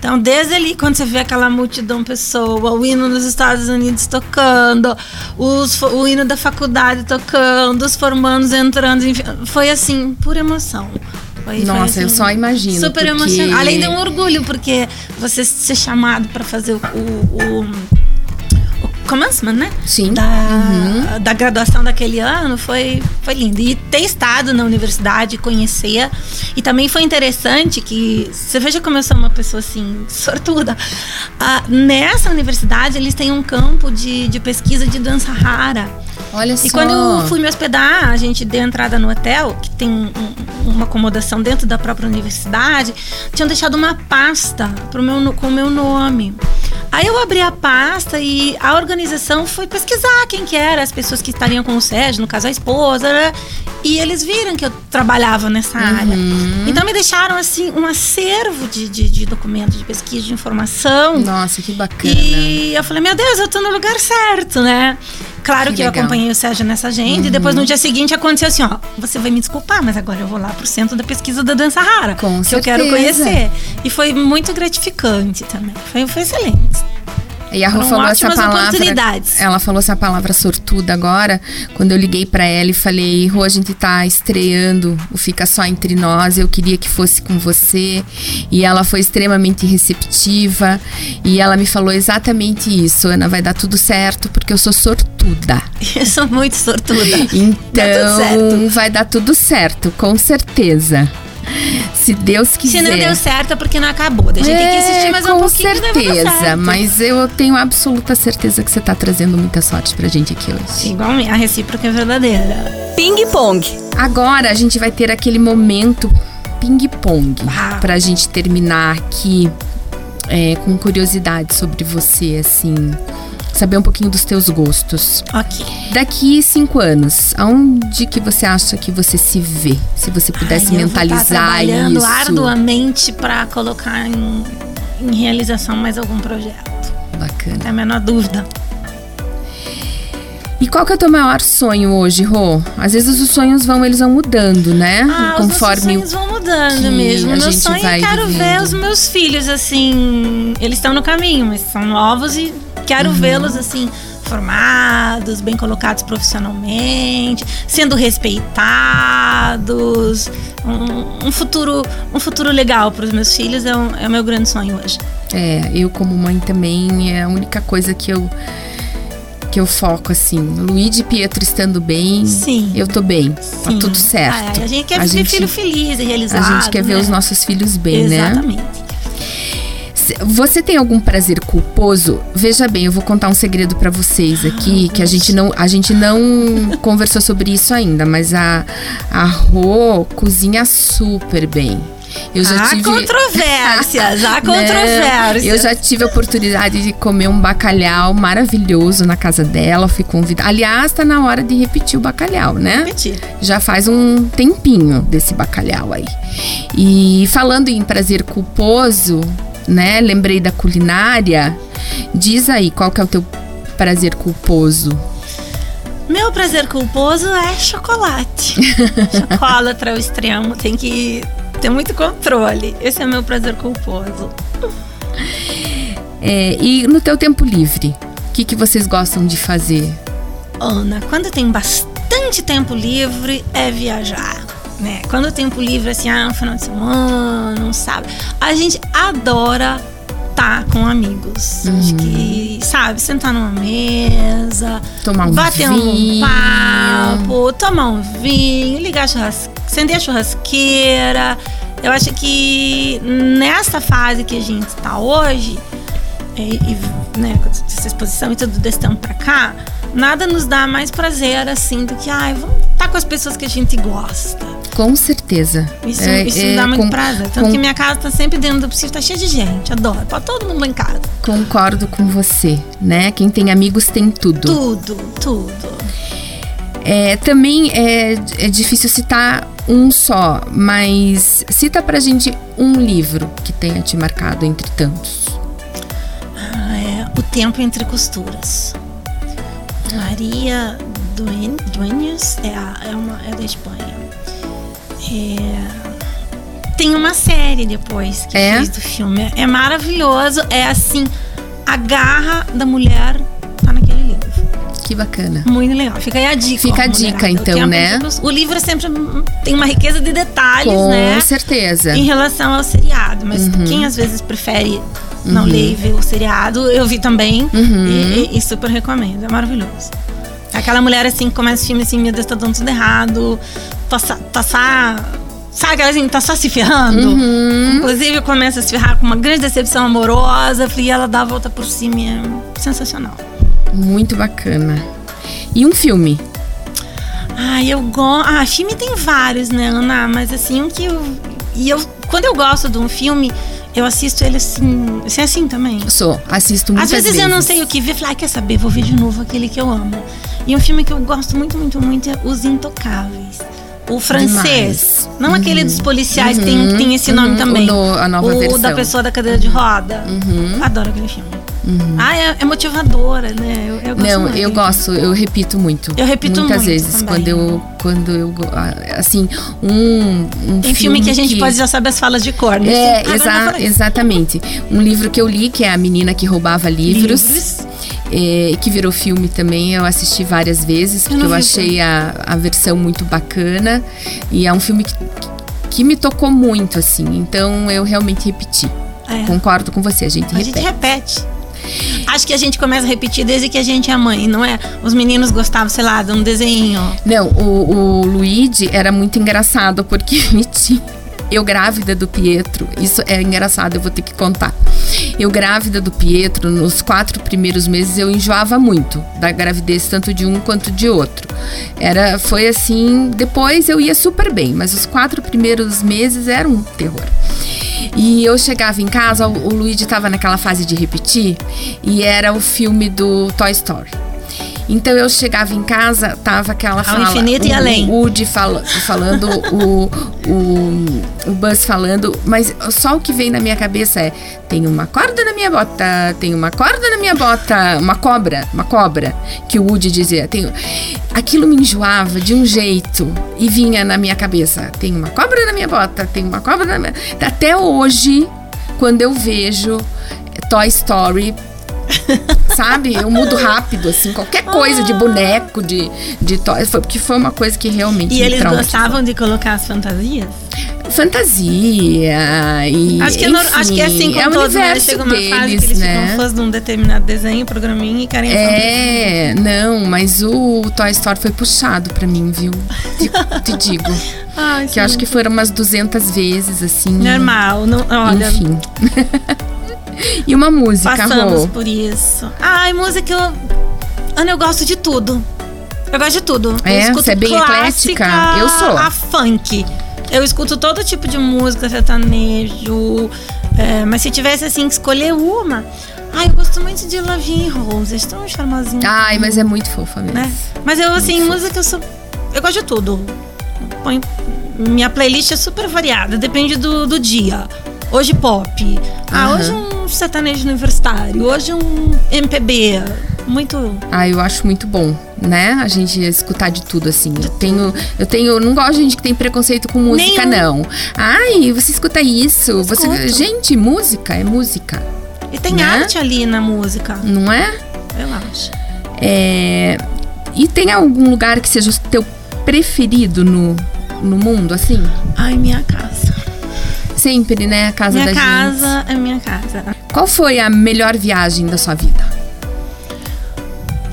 Então, desde ali, quando você vê aquela multidão pessoa, o hino dos Estados Unidos tocando, os, o hino da faculdade tocando, os formandos entrando, enfim, foi assim, pura emoção. Foi- foi, Nossa, eu assim, só imagino. Super porque- emocionante. Além de um orgulho, porque você ser chamado para fazer o, o, o commencement, né? Sim. Da, Uhum. da graduação daquele ano foi, foi lindo. E ter estado na universidade, conhecer. E também foi interessante que. Você veja como eu sou uma pessoa assim, sortuda. Ah, nessa universidade, eles têm um campo de, de pesquisa de dança rara. Olha só. E quando eu fui me hospedar, a gente deu entrada no hotel, que tem um- um- uma acomodação dentro da própria universidade, tinham deixado uma pasta pro meu, com o meu nome. Aí eu abri a pasta e a organização foi pesquisar quem que era, as pessoas que estariam com o Sérgio, no caso a esposa, né? e eles viram que eu trabalhava nessa área. Então me deixaram assim um acervo de, de, de documentos de pesquisa, de informação. Nossa, que bacana. E eu falei, meu Deus, eu tô no lugar certo, né? Claro Que que, eu acompanhei o Sérgio nessa agenda e depois no dia seguinte aconteceu assim, ó, você vai me desculpar, mas agora eu vou lá pro centro da pesquisa da dança rara, Com que eu quero certeza. conhecer. E foi muito gratificante também. Foi, foi excelente. E a Rô falou essa palavra. Ela falou essa palavra sortuda agora, quando eu liguei pra ela e falei: Rô, a gente tá estreando o Fica Só Entre Nós, eu queria que fosse com você. E ela foi extremamente receptiva. E ela me falou exatamente isso: Ana, vai dar tudo certo, porque eu sou sortuda. Eu sou muito sortuda. Então, vai dar tudo certo, com certeza. Se Deus quiser. Se não deu certo é porque não acabou. A gente tem que insistir mais um com pouquinho vai dar certeza, mas eu tenho absoluta certeza que você tá trazendo muita sorte pra gente aqui hoje. Igualmente, a recíproca é verdadeira. Ping Pong. Agora a gente vai ter aquele momento ping-pong Ah. pra gente terminar aqui é, com curiosidade sobre você, assim, saber um pouquinho dos teus gostos. Ok. Daqui cinco anos, aonde que você acha que você se vê? Se você pudesse Ai, eu tá mentalizar trabalhando isso. arduamente para colocar em, em realização mais algum projeto. Bacana. Não é a menor dúvida. E qual que é o teu maior sonho hoje, Rô? Às vezes os sonhos vão, eles vão mudando, né? Ah, os nossos sonhos vão mudando mesmo. Meu sonho é quero ver vivendo. os meus filhos, assim. Eles estão no caminho, mas são novos e quero Uhum. vê-los, assim, formados, bem colocados profissionalmente, sendo respeitados. Um, um futuro, um futuro legal para os meus filhos é, um- é o meu grande sonho hoje. É, eu como mãe também é a única coisa que eu que eu foco assim. Luigi e Pietro estando bem, Sim. eu tô bem. Tá Sim. tudo certo. Ah, a gente quer A ver gente- filho feliz e A realizado. gente quer ver né? os nossos filhos bem, né? Exatamente. Você tem algum prazer culposo? Veja bem, eu vou contar um segredo pra vocês aqui, que a gente não, a gente não conversou sobre isso ainda, mas a a Rô cozinha super bem. Eu já há tive. controvérsias, há Não, controvérsias. eu já tive a oportunidade de comer um bacalhau maravilhoso na casa dela. Fui convidada. Aliás, tá na hora de repetir o bacalhau, né? Repetir. Já faz um tempinho desse bacalhau aí. E falando em prazer culposo, né? Lembrei da culinária. Diz aí, qual que é o teu prazer culposo? Meu prazer culposo é chocolate. Chocolate ao extremo, tem que ter muito controle. Esse é meu prazer culposo. É, e no teu tempo livre, o que, que vocês gostam de fazer? Ana, quando tem bastante tempo livre, é viajar. Né? Quando o tempo livre, assim, ah, um final de semana, um sábado. A gente adora estar com amigos. Acho que, sabe, sentar numa mesa, Tomar um bater vinho. um papo, tomar um vinho, ligar a churras... acender a churrasqueira. Eu acho que nessa fase que a gente está hoje, e, e, né, com essa exposição e tudo desse tempo pra cá, nada nos dá mais prazer assim do que, ai, vamos estar com as pessoas que a gente gosta. Com certeza. Isso, É, isso é, me dá muito com- prazer. Tanto com- que minha casa tá sempre dentro do possível, tá cheia de gente, adoro. Pode todo mundo lá em casa. Concordo com você, né? Quem tem amigos tem tudo. Tudo, tudo. É, também é, é difícil citar um só, mas cita pra gente um livro que tenha te marcado entre tantos. Ah, é O Tempo Entre Costuras. Maria Duen- Dueñas é, a- é, uma, é da Espanha. É, tem uma série depois que É? fez do filme. É maravilhoso. É assim, a garra da mulher tá naquele livro. Que bacana. Muito legal. Fica aí a dica. Fica ó, a dica, mulherada. Então, né? Costuras. O livro sempre tem uma riqueza de detalhes, Com né? certeza. em relação ao seriado. Mas Uhum. quem às vezes prefere não ler e ver o seriado, eu vi também Uhum. e, e- e super recomendo. É maravilhoso. Aquela mulher assim que começa o filme assim, meu Deus, tá dando tudo errado. Tá, tá só. Sabe aquela assim, tá só se ferrando? Uhum. Inclusive começa a se ferrar com uma grande decepção amorosa e ela dá a volta por cima. É sensacional. Muito bacana. E um filme? Ai, eu gosto. Ah, filme tem vários, né, Ana? Mas assim, um que eu. E eu. Quando eu gosto de um filme, eu assisto ele assim. Você é assim também? Sou. Assisto muitas Às vezes, eu não sei o que ver, falei, ah, quer saber? Vou ver de novo aquele que eu amo. E um filme que eu gosto muito, muito, muito é Os Intocáveis. O francês. Demais. Não aquele dos policiais que tem, que tem esse nome uhum, também. o no- a nova o versão. da pessoa da cadeira de roda. Uhum. Adoro aquele filme. Ah, é, é motivadora, né? Eu, eu gosto Não, muito. eu gosto, eu repito muito. Eu repito Muitas muito vezes. também. Quando eu. Quando eu. ah, Assim, um. um Tem filme que a gente pode já saber as falas de cor, né? É, Agora exa- eu exatamente. Um livro que eu li, que é A Menina que Roubava Livros. Livros. é, que virou filme também, eu assisti várias vezes, porque eu, vi o achei a, a versão muito bacana. E é um filme que, que me tocou muito, assim. Então eu realmente repeti. É. Concordo com você, a gente A repete. gente repete. Acho que a gente começa a repetir desde que a gente é mãe, não é? Os meninos gostavam, sei lá, de um desenho. Não, o, o Luigi era muito engraçado porque ele tinha. Eu grávida do Pietro, isso é engraçado, eu vou ter que contar. Eu grávida do Pietro, nos quatro primeiros meses eu enjoava muito da gravidez, tanto de um quanto de outro. Era, foi assim, depois eu ia super bem, mas os quatro primeiros meses era um terror. E eu chegava em casa, o, o Luigi estava naquela fase de repetir, e era o filme do Toy Story. Então eu chegava em casa, tava aquela fala. infinito o, e além. O Woody fala, falando, o, o, o Buzz falando, mas só o que vem na minha cabeça é: tem uma corda na minha bota, tem uma corda na minha bota, uma cobra, uma cobra, que o Woody dizia. Tem, aquilo me enjoava de um jeito e vinha na minha cabeça: tem uma cobra na minha bota, tem uma cobra na minha. Até hoje, quando eu vejo Toy Story sabe? Eu mudo rápido, assim, qualquer coisa de boneco, de, de toy, foi, porque foi uma coisa que realmente E eles traumatizou. gostavam de colocar as fantasias? Fantasia e Acho que, é, nor- acho que é assim com é todos, né? universo Chega uma fase que deles, eles né? ficam fãs de um determinado desenho, programinha e querem É, não, mas o Toy Story foi puxado pra mim, viu? Te, te digo. Ai, Que eu acho que foram umas 200 vezes, assim. Normal. Não, olha, Enfim. e uma música, passamos Rô. por isso. Ai, música, eu... Ana, eu gosto de tudo. Eu gosto de tudo. É? eu escuto Você é bem clássica eclética? Eu sou. A funk. Eu escuto todo tipo de música, sertanejo. é, mas se tivesse assim que escolher uma. Ai, eu gosto muito de Lavinha e Roses, tão charmosinha. Ai, mas é muito fofa mesmo. né? Mas eu, assim, música eu sou. Eu gosto de tudo. Põe- minha playlist é super variada, depende do, do dia. Hoje pop. Ah, Aham. hoje um sertanejo universitário. Hoje um MPB. Muito. Ah, eu acho muito bom, né? A gente escutar de tudo, assim. Eu tenho. Eu tenho. eu Não gosto de gente que tem preconceito com música, Nenhum. não. Ai, você escuta isso. Você. Gente, música é música, E tem Né? arte ali na música, não é? eu acho. É. E tem algum lugar que seja o teu preferido no, no mundo, assim? Ai, minha casa. Sempre, né? A casa minha da gente. casa é minha casa. Qual foi a melhor viagem da sua vida?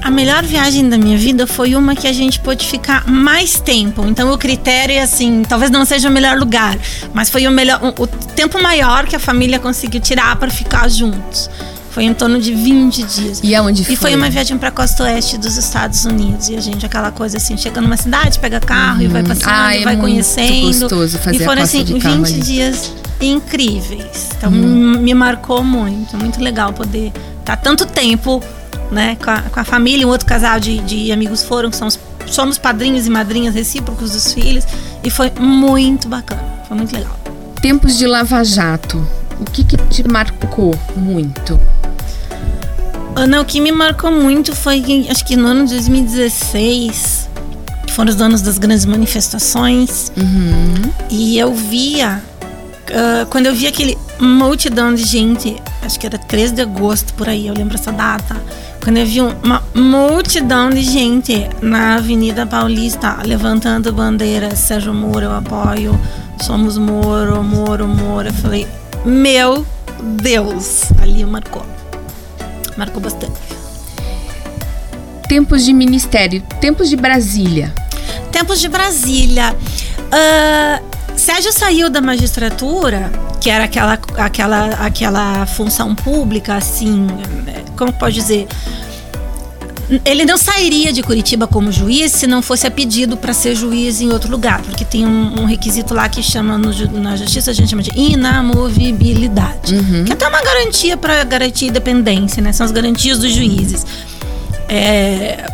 A melhor viagem da minha vida foi uma que a gente pôde ficar mais tempo. Então o critério é assim, talvez não seja o melhor lugar, mas foi o melhor, o, o tempo maior que a família conseguiu tirar para ficar juntos. Foi em torno de 20 dias. E aonde foi? E foi uma viagem para costa oeste dos Estados Unidos. E a gente, aquela coisa assim, chega numa cidade, pega carro e vai passeando, Ah, é vai muito conhecendo. gostoso fazer e foram assim, de 20 carro ali. dias incríveis. Então Uhum. me marcou muito. Muito legal poder estar tanto tempo né, com a, com a família. Um outro casal de, de amigos foram, que são os- somos padrinhos e madrinhas recíprocos dos filhos. E foi muito bacana. Foi muito legal. Tempos de Lava Jato. O que, que te marcou muito? Ana, o que me marcou muito foi que, acho que no ano de 2016, que foram os anos das grandes manifestações, e eu via, ah, quando eu via aquele multidão de gente, acho que era 13 de agosto por aí, eu lembro essa data, quando eu vi uma multidão de gente na Avenida Paulista levantando bandeiras, Sérgio Moro, eu apoio, somos Moro, Moro, Moro, eu falei, meu Deus, ali marcou. Marcou bastante. Tempos de ministério, tempos de Brasília. Tempos de Brasília. Ah, Sérgio saiu da magistratura, que era aquela, aquela, aquela função pública, assim, como pode dizer? Ele não sairia de Curitiba como juiz se não fosse a pedido para ser juiz em outro lugar, porque tem um, um requisito lá que chama no na justiça a gente chama de inamovibilidade, que é até uma garantia para garantir independência, né? São as garantias dos juízes. É,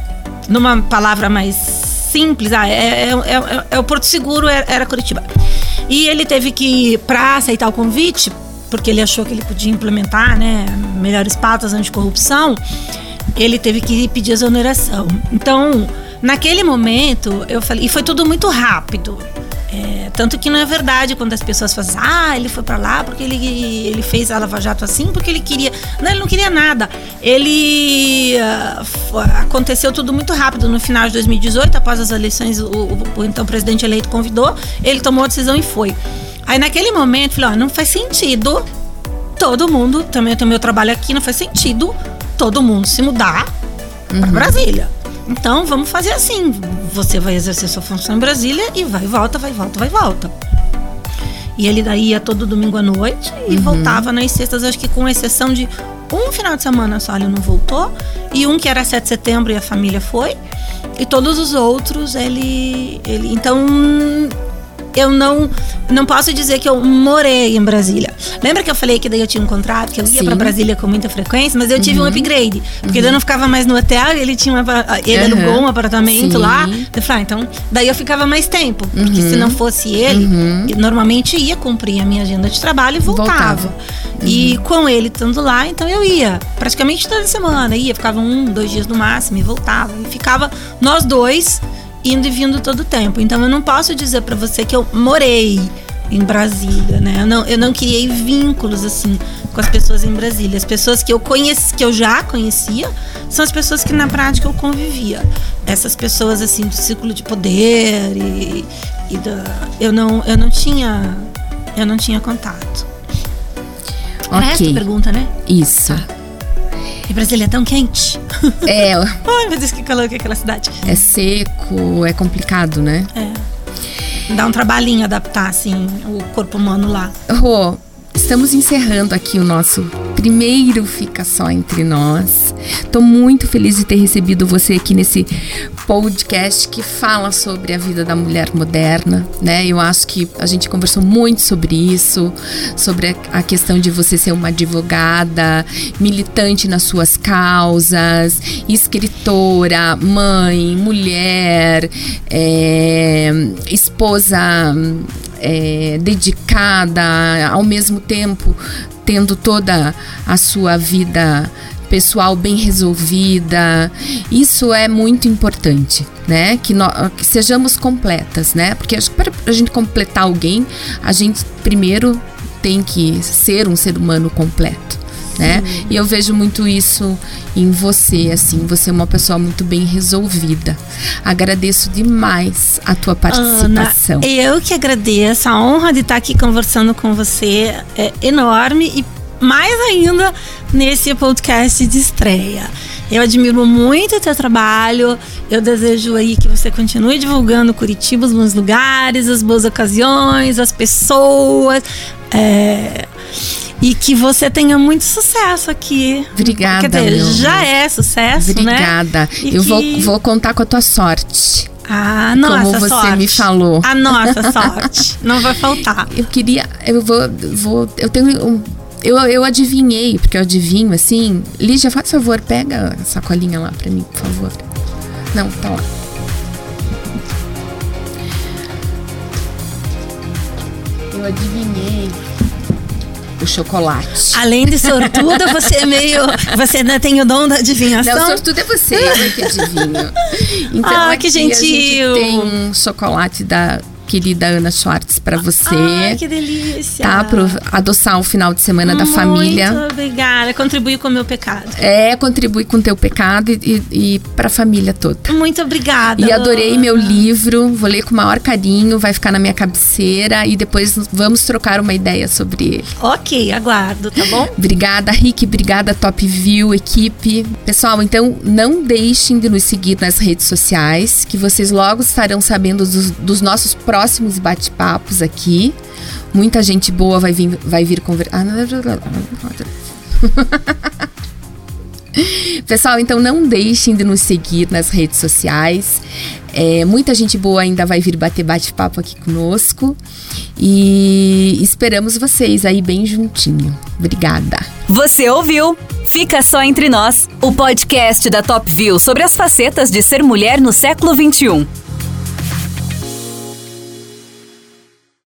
numa palavra mais simples, ah, é, é- é- é o Porto Seguro era, Curitiba. E ele teve que, para aceitar o convite, porque ele achou que ele podia implementar, né, melhores pautas anticorrupção, ele teve que pedir exoneração. Então, naquele momento, eu falei, e foi tudo muito rápido. É, tanto que não é verdade quando as pessoas falam, assim, ah, ele foi pra lá porque ele, ele fez a Lava Jato assim, porque ele queria. Não, ele não queria nada. Ele. fo- aconteceu tudo muito rápido. No final de 2018, após as eleições, o, o- o então presidente eleito convidou, ele tomou a decisão e foi. Aí naquele momento, falei, ó, não faz sentido todo mundo, também eu tenho meu trabalho aqui, não faz sentido todo mundo se mudar para Brasília. Então vamos fazer assim. Você vai exercer sua função em Brasília e vai e volta, vai e volta, vai e volta. E ele daí ia todo domingo à noite e voltava nas sextas, acho que com exceção de um final de semana só ele não voltou. E um que era 7 de setembro e a família foi. E todos os outros ele. ele então eu não não posso dizer que eu morei em Brasília. Lembra que eu falei que daí eu tinha um contrato, que eu ia. Uhum. pra Brasília com muita frequência, mas eu tive um upgrade. Porque daí eu não ficava mais no hotel, ele tinha um, apa- ele Uhum. alugou um apartamento Sim. lá. Eu falei, ah, então, daí eu ficava mais tempo. Porque se não fosse ele, eu normalmente ia cumprir a minha agenda de trabalho e voltava. Voltava. E com ele estando lá, então eu ia. Praticamente toda semana. Ia, ficava um, dois dias no máximo e voltava. E ficava nós dois indo e vindo todo o tempo. Então eu não posso dizer pra você que eu morei em Brasília, né? Eu não, eu não criei vínculos assim com as pessoas em Brasília. As pessoas que eu conheci, que eu já conhecia, são as pessoas que na prática eu convivia. Essas pessoas assim do círculo de poder e, e da, eu não eu não tinha eu não tinha contato. Era essa Ok. pergunta, né? Isso. E Brasília é tão quente. É, Ai, meu Deus, que calor que é aquela cidade. é seco, é complicado, né? Dá um trabalhinho adaptar, assim, o corpo humano lá. Rô, estamos encerrando aqui o nosso primeiro Fica Só Entre Nós. Tô muito feliz de ter recebido você aqui nesse podcast que fala sobre a vida da mulher moderna, né? Eu acho que a gente conversou muito sobre isso, sobre a questão de você ser uma advogada, militante nas suas causas, escritora, mãe, mulher, é, esposa é, dedicada, ao mesmo tempo tendo toda a sua vida pessoal bem resolvida. Isso é muito importante, né? Que, nós, que sejamos completas, né? Porque para a gente completar alguém, a gente primeiro tem que ser um ser humano completo né? E eu vejo muito isso em você, assim, você é uma pessoa muito bem resolvida. Agradeço demais a tua participação. Ana, eu que agradeço, a honra de estar aqui conversando com você é enorme e mais ainda nesse podcast de estreia. Eu admiro muito o teu trabalho. Eu desejo aí que você continue divulgando Curitiba, os bons lugares, as boas ocasiões, as pessoas. É, e que você tenha muito sucesso aqui. Obrigada. Quer dizer, já é sucesso, Obrigada. né? Obrigada. Eu que... vou, vou contar com a tua sorte. Ah, nossa Como você sorte. me falou. A nossa sorte. Não vai faltar. Eu queria. Eu vou. vou eu tenho um. Eu, eu adivinhei, porque eu adivinho assim. Lígia, faz favor, pega a sacolinha lá pra mim, por favor. Não, tá lá. Eu adivinhei o chocolate. Além de sortuda, você é meio. Você ainda tem o dom da adivinhação? Não, sortuda é você, eu que adivinho. Então, ah, que gentil. A gente tem um chocolate da querida Ana Schwartz, para você. Ai, que delícia. Tá? Pro adoçar o final de semana Muito da família. Muito obrigada. Contribui com o meu pecado. É, contribui com o teu pecado e, e, e pra família toda. Muito obrigada. E adorei meu livro. Vou ler com o maior carinho. Vai ficar na minha cabeceira e depois vamos trocar uma ideia sobre ele. Ok, aguardo, tá bom? obrigada, Rick. Obrigada, Top View, equipe. Pessoal, então não deixem de nos seguir nas redes sociais, que vocês logo estarão sabendo dos, dos nossos próximos próximos bate-papos aqui. Muita gente boa vai vir, vai vir conversar. Pessoal, então não deixem de nos seguir nas redes sociais. É, muita gente boa ainda vai vir bater bate-papo aqui conosco. E esperamos vocês aí bem juntinho. Obrigada. Você ouviu? Fica só entre nós o podcast da Top View sobre as facetas de ser mulher no século XXI.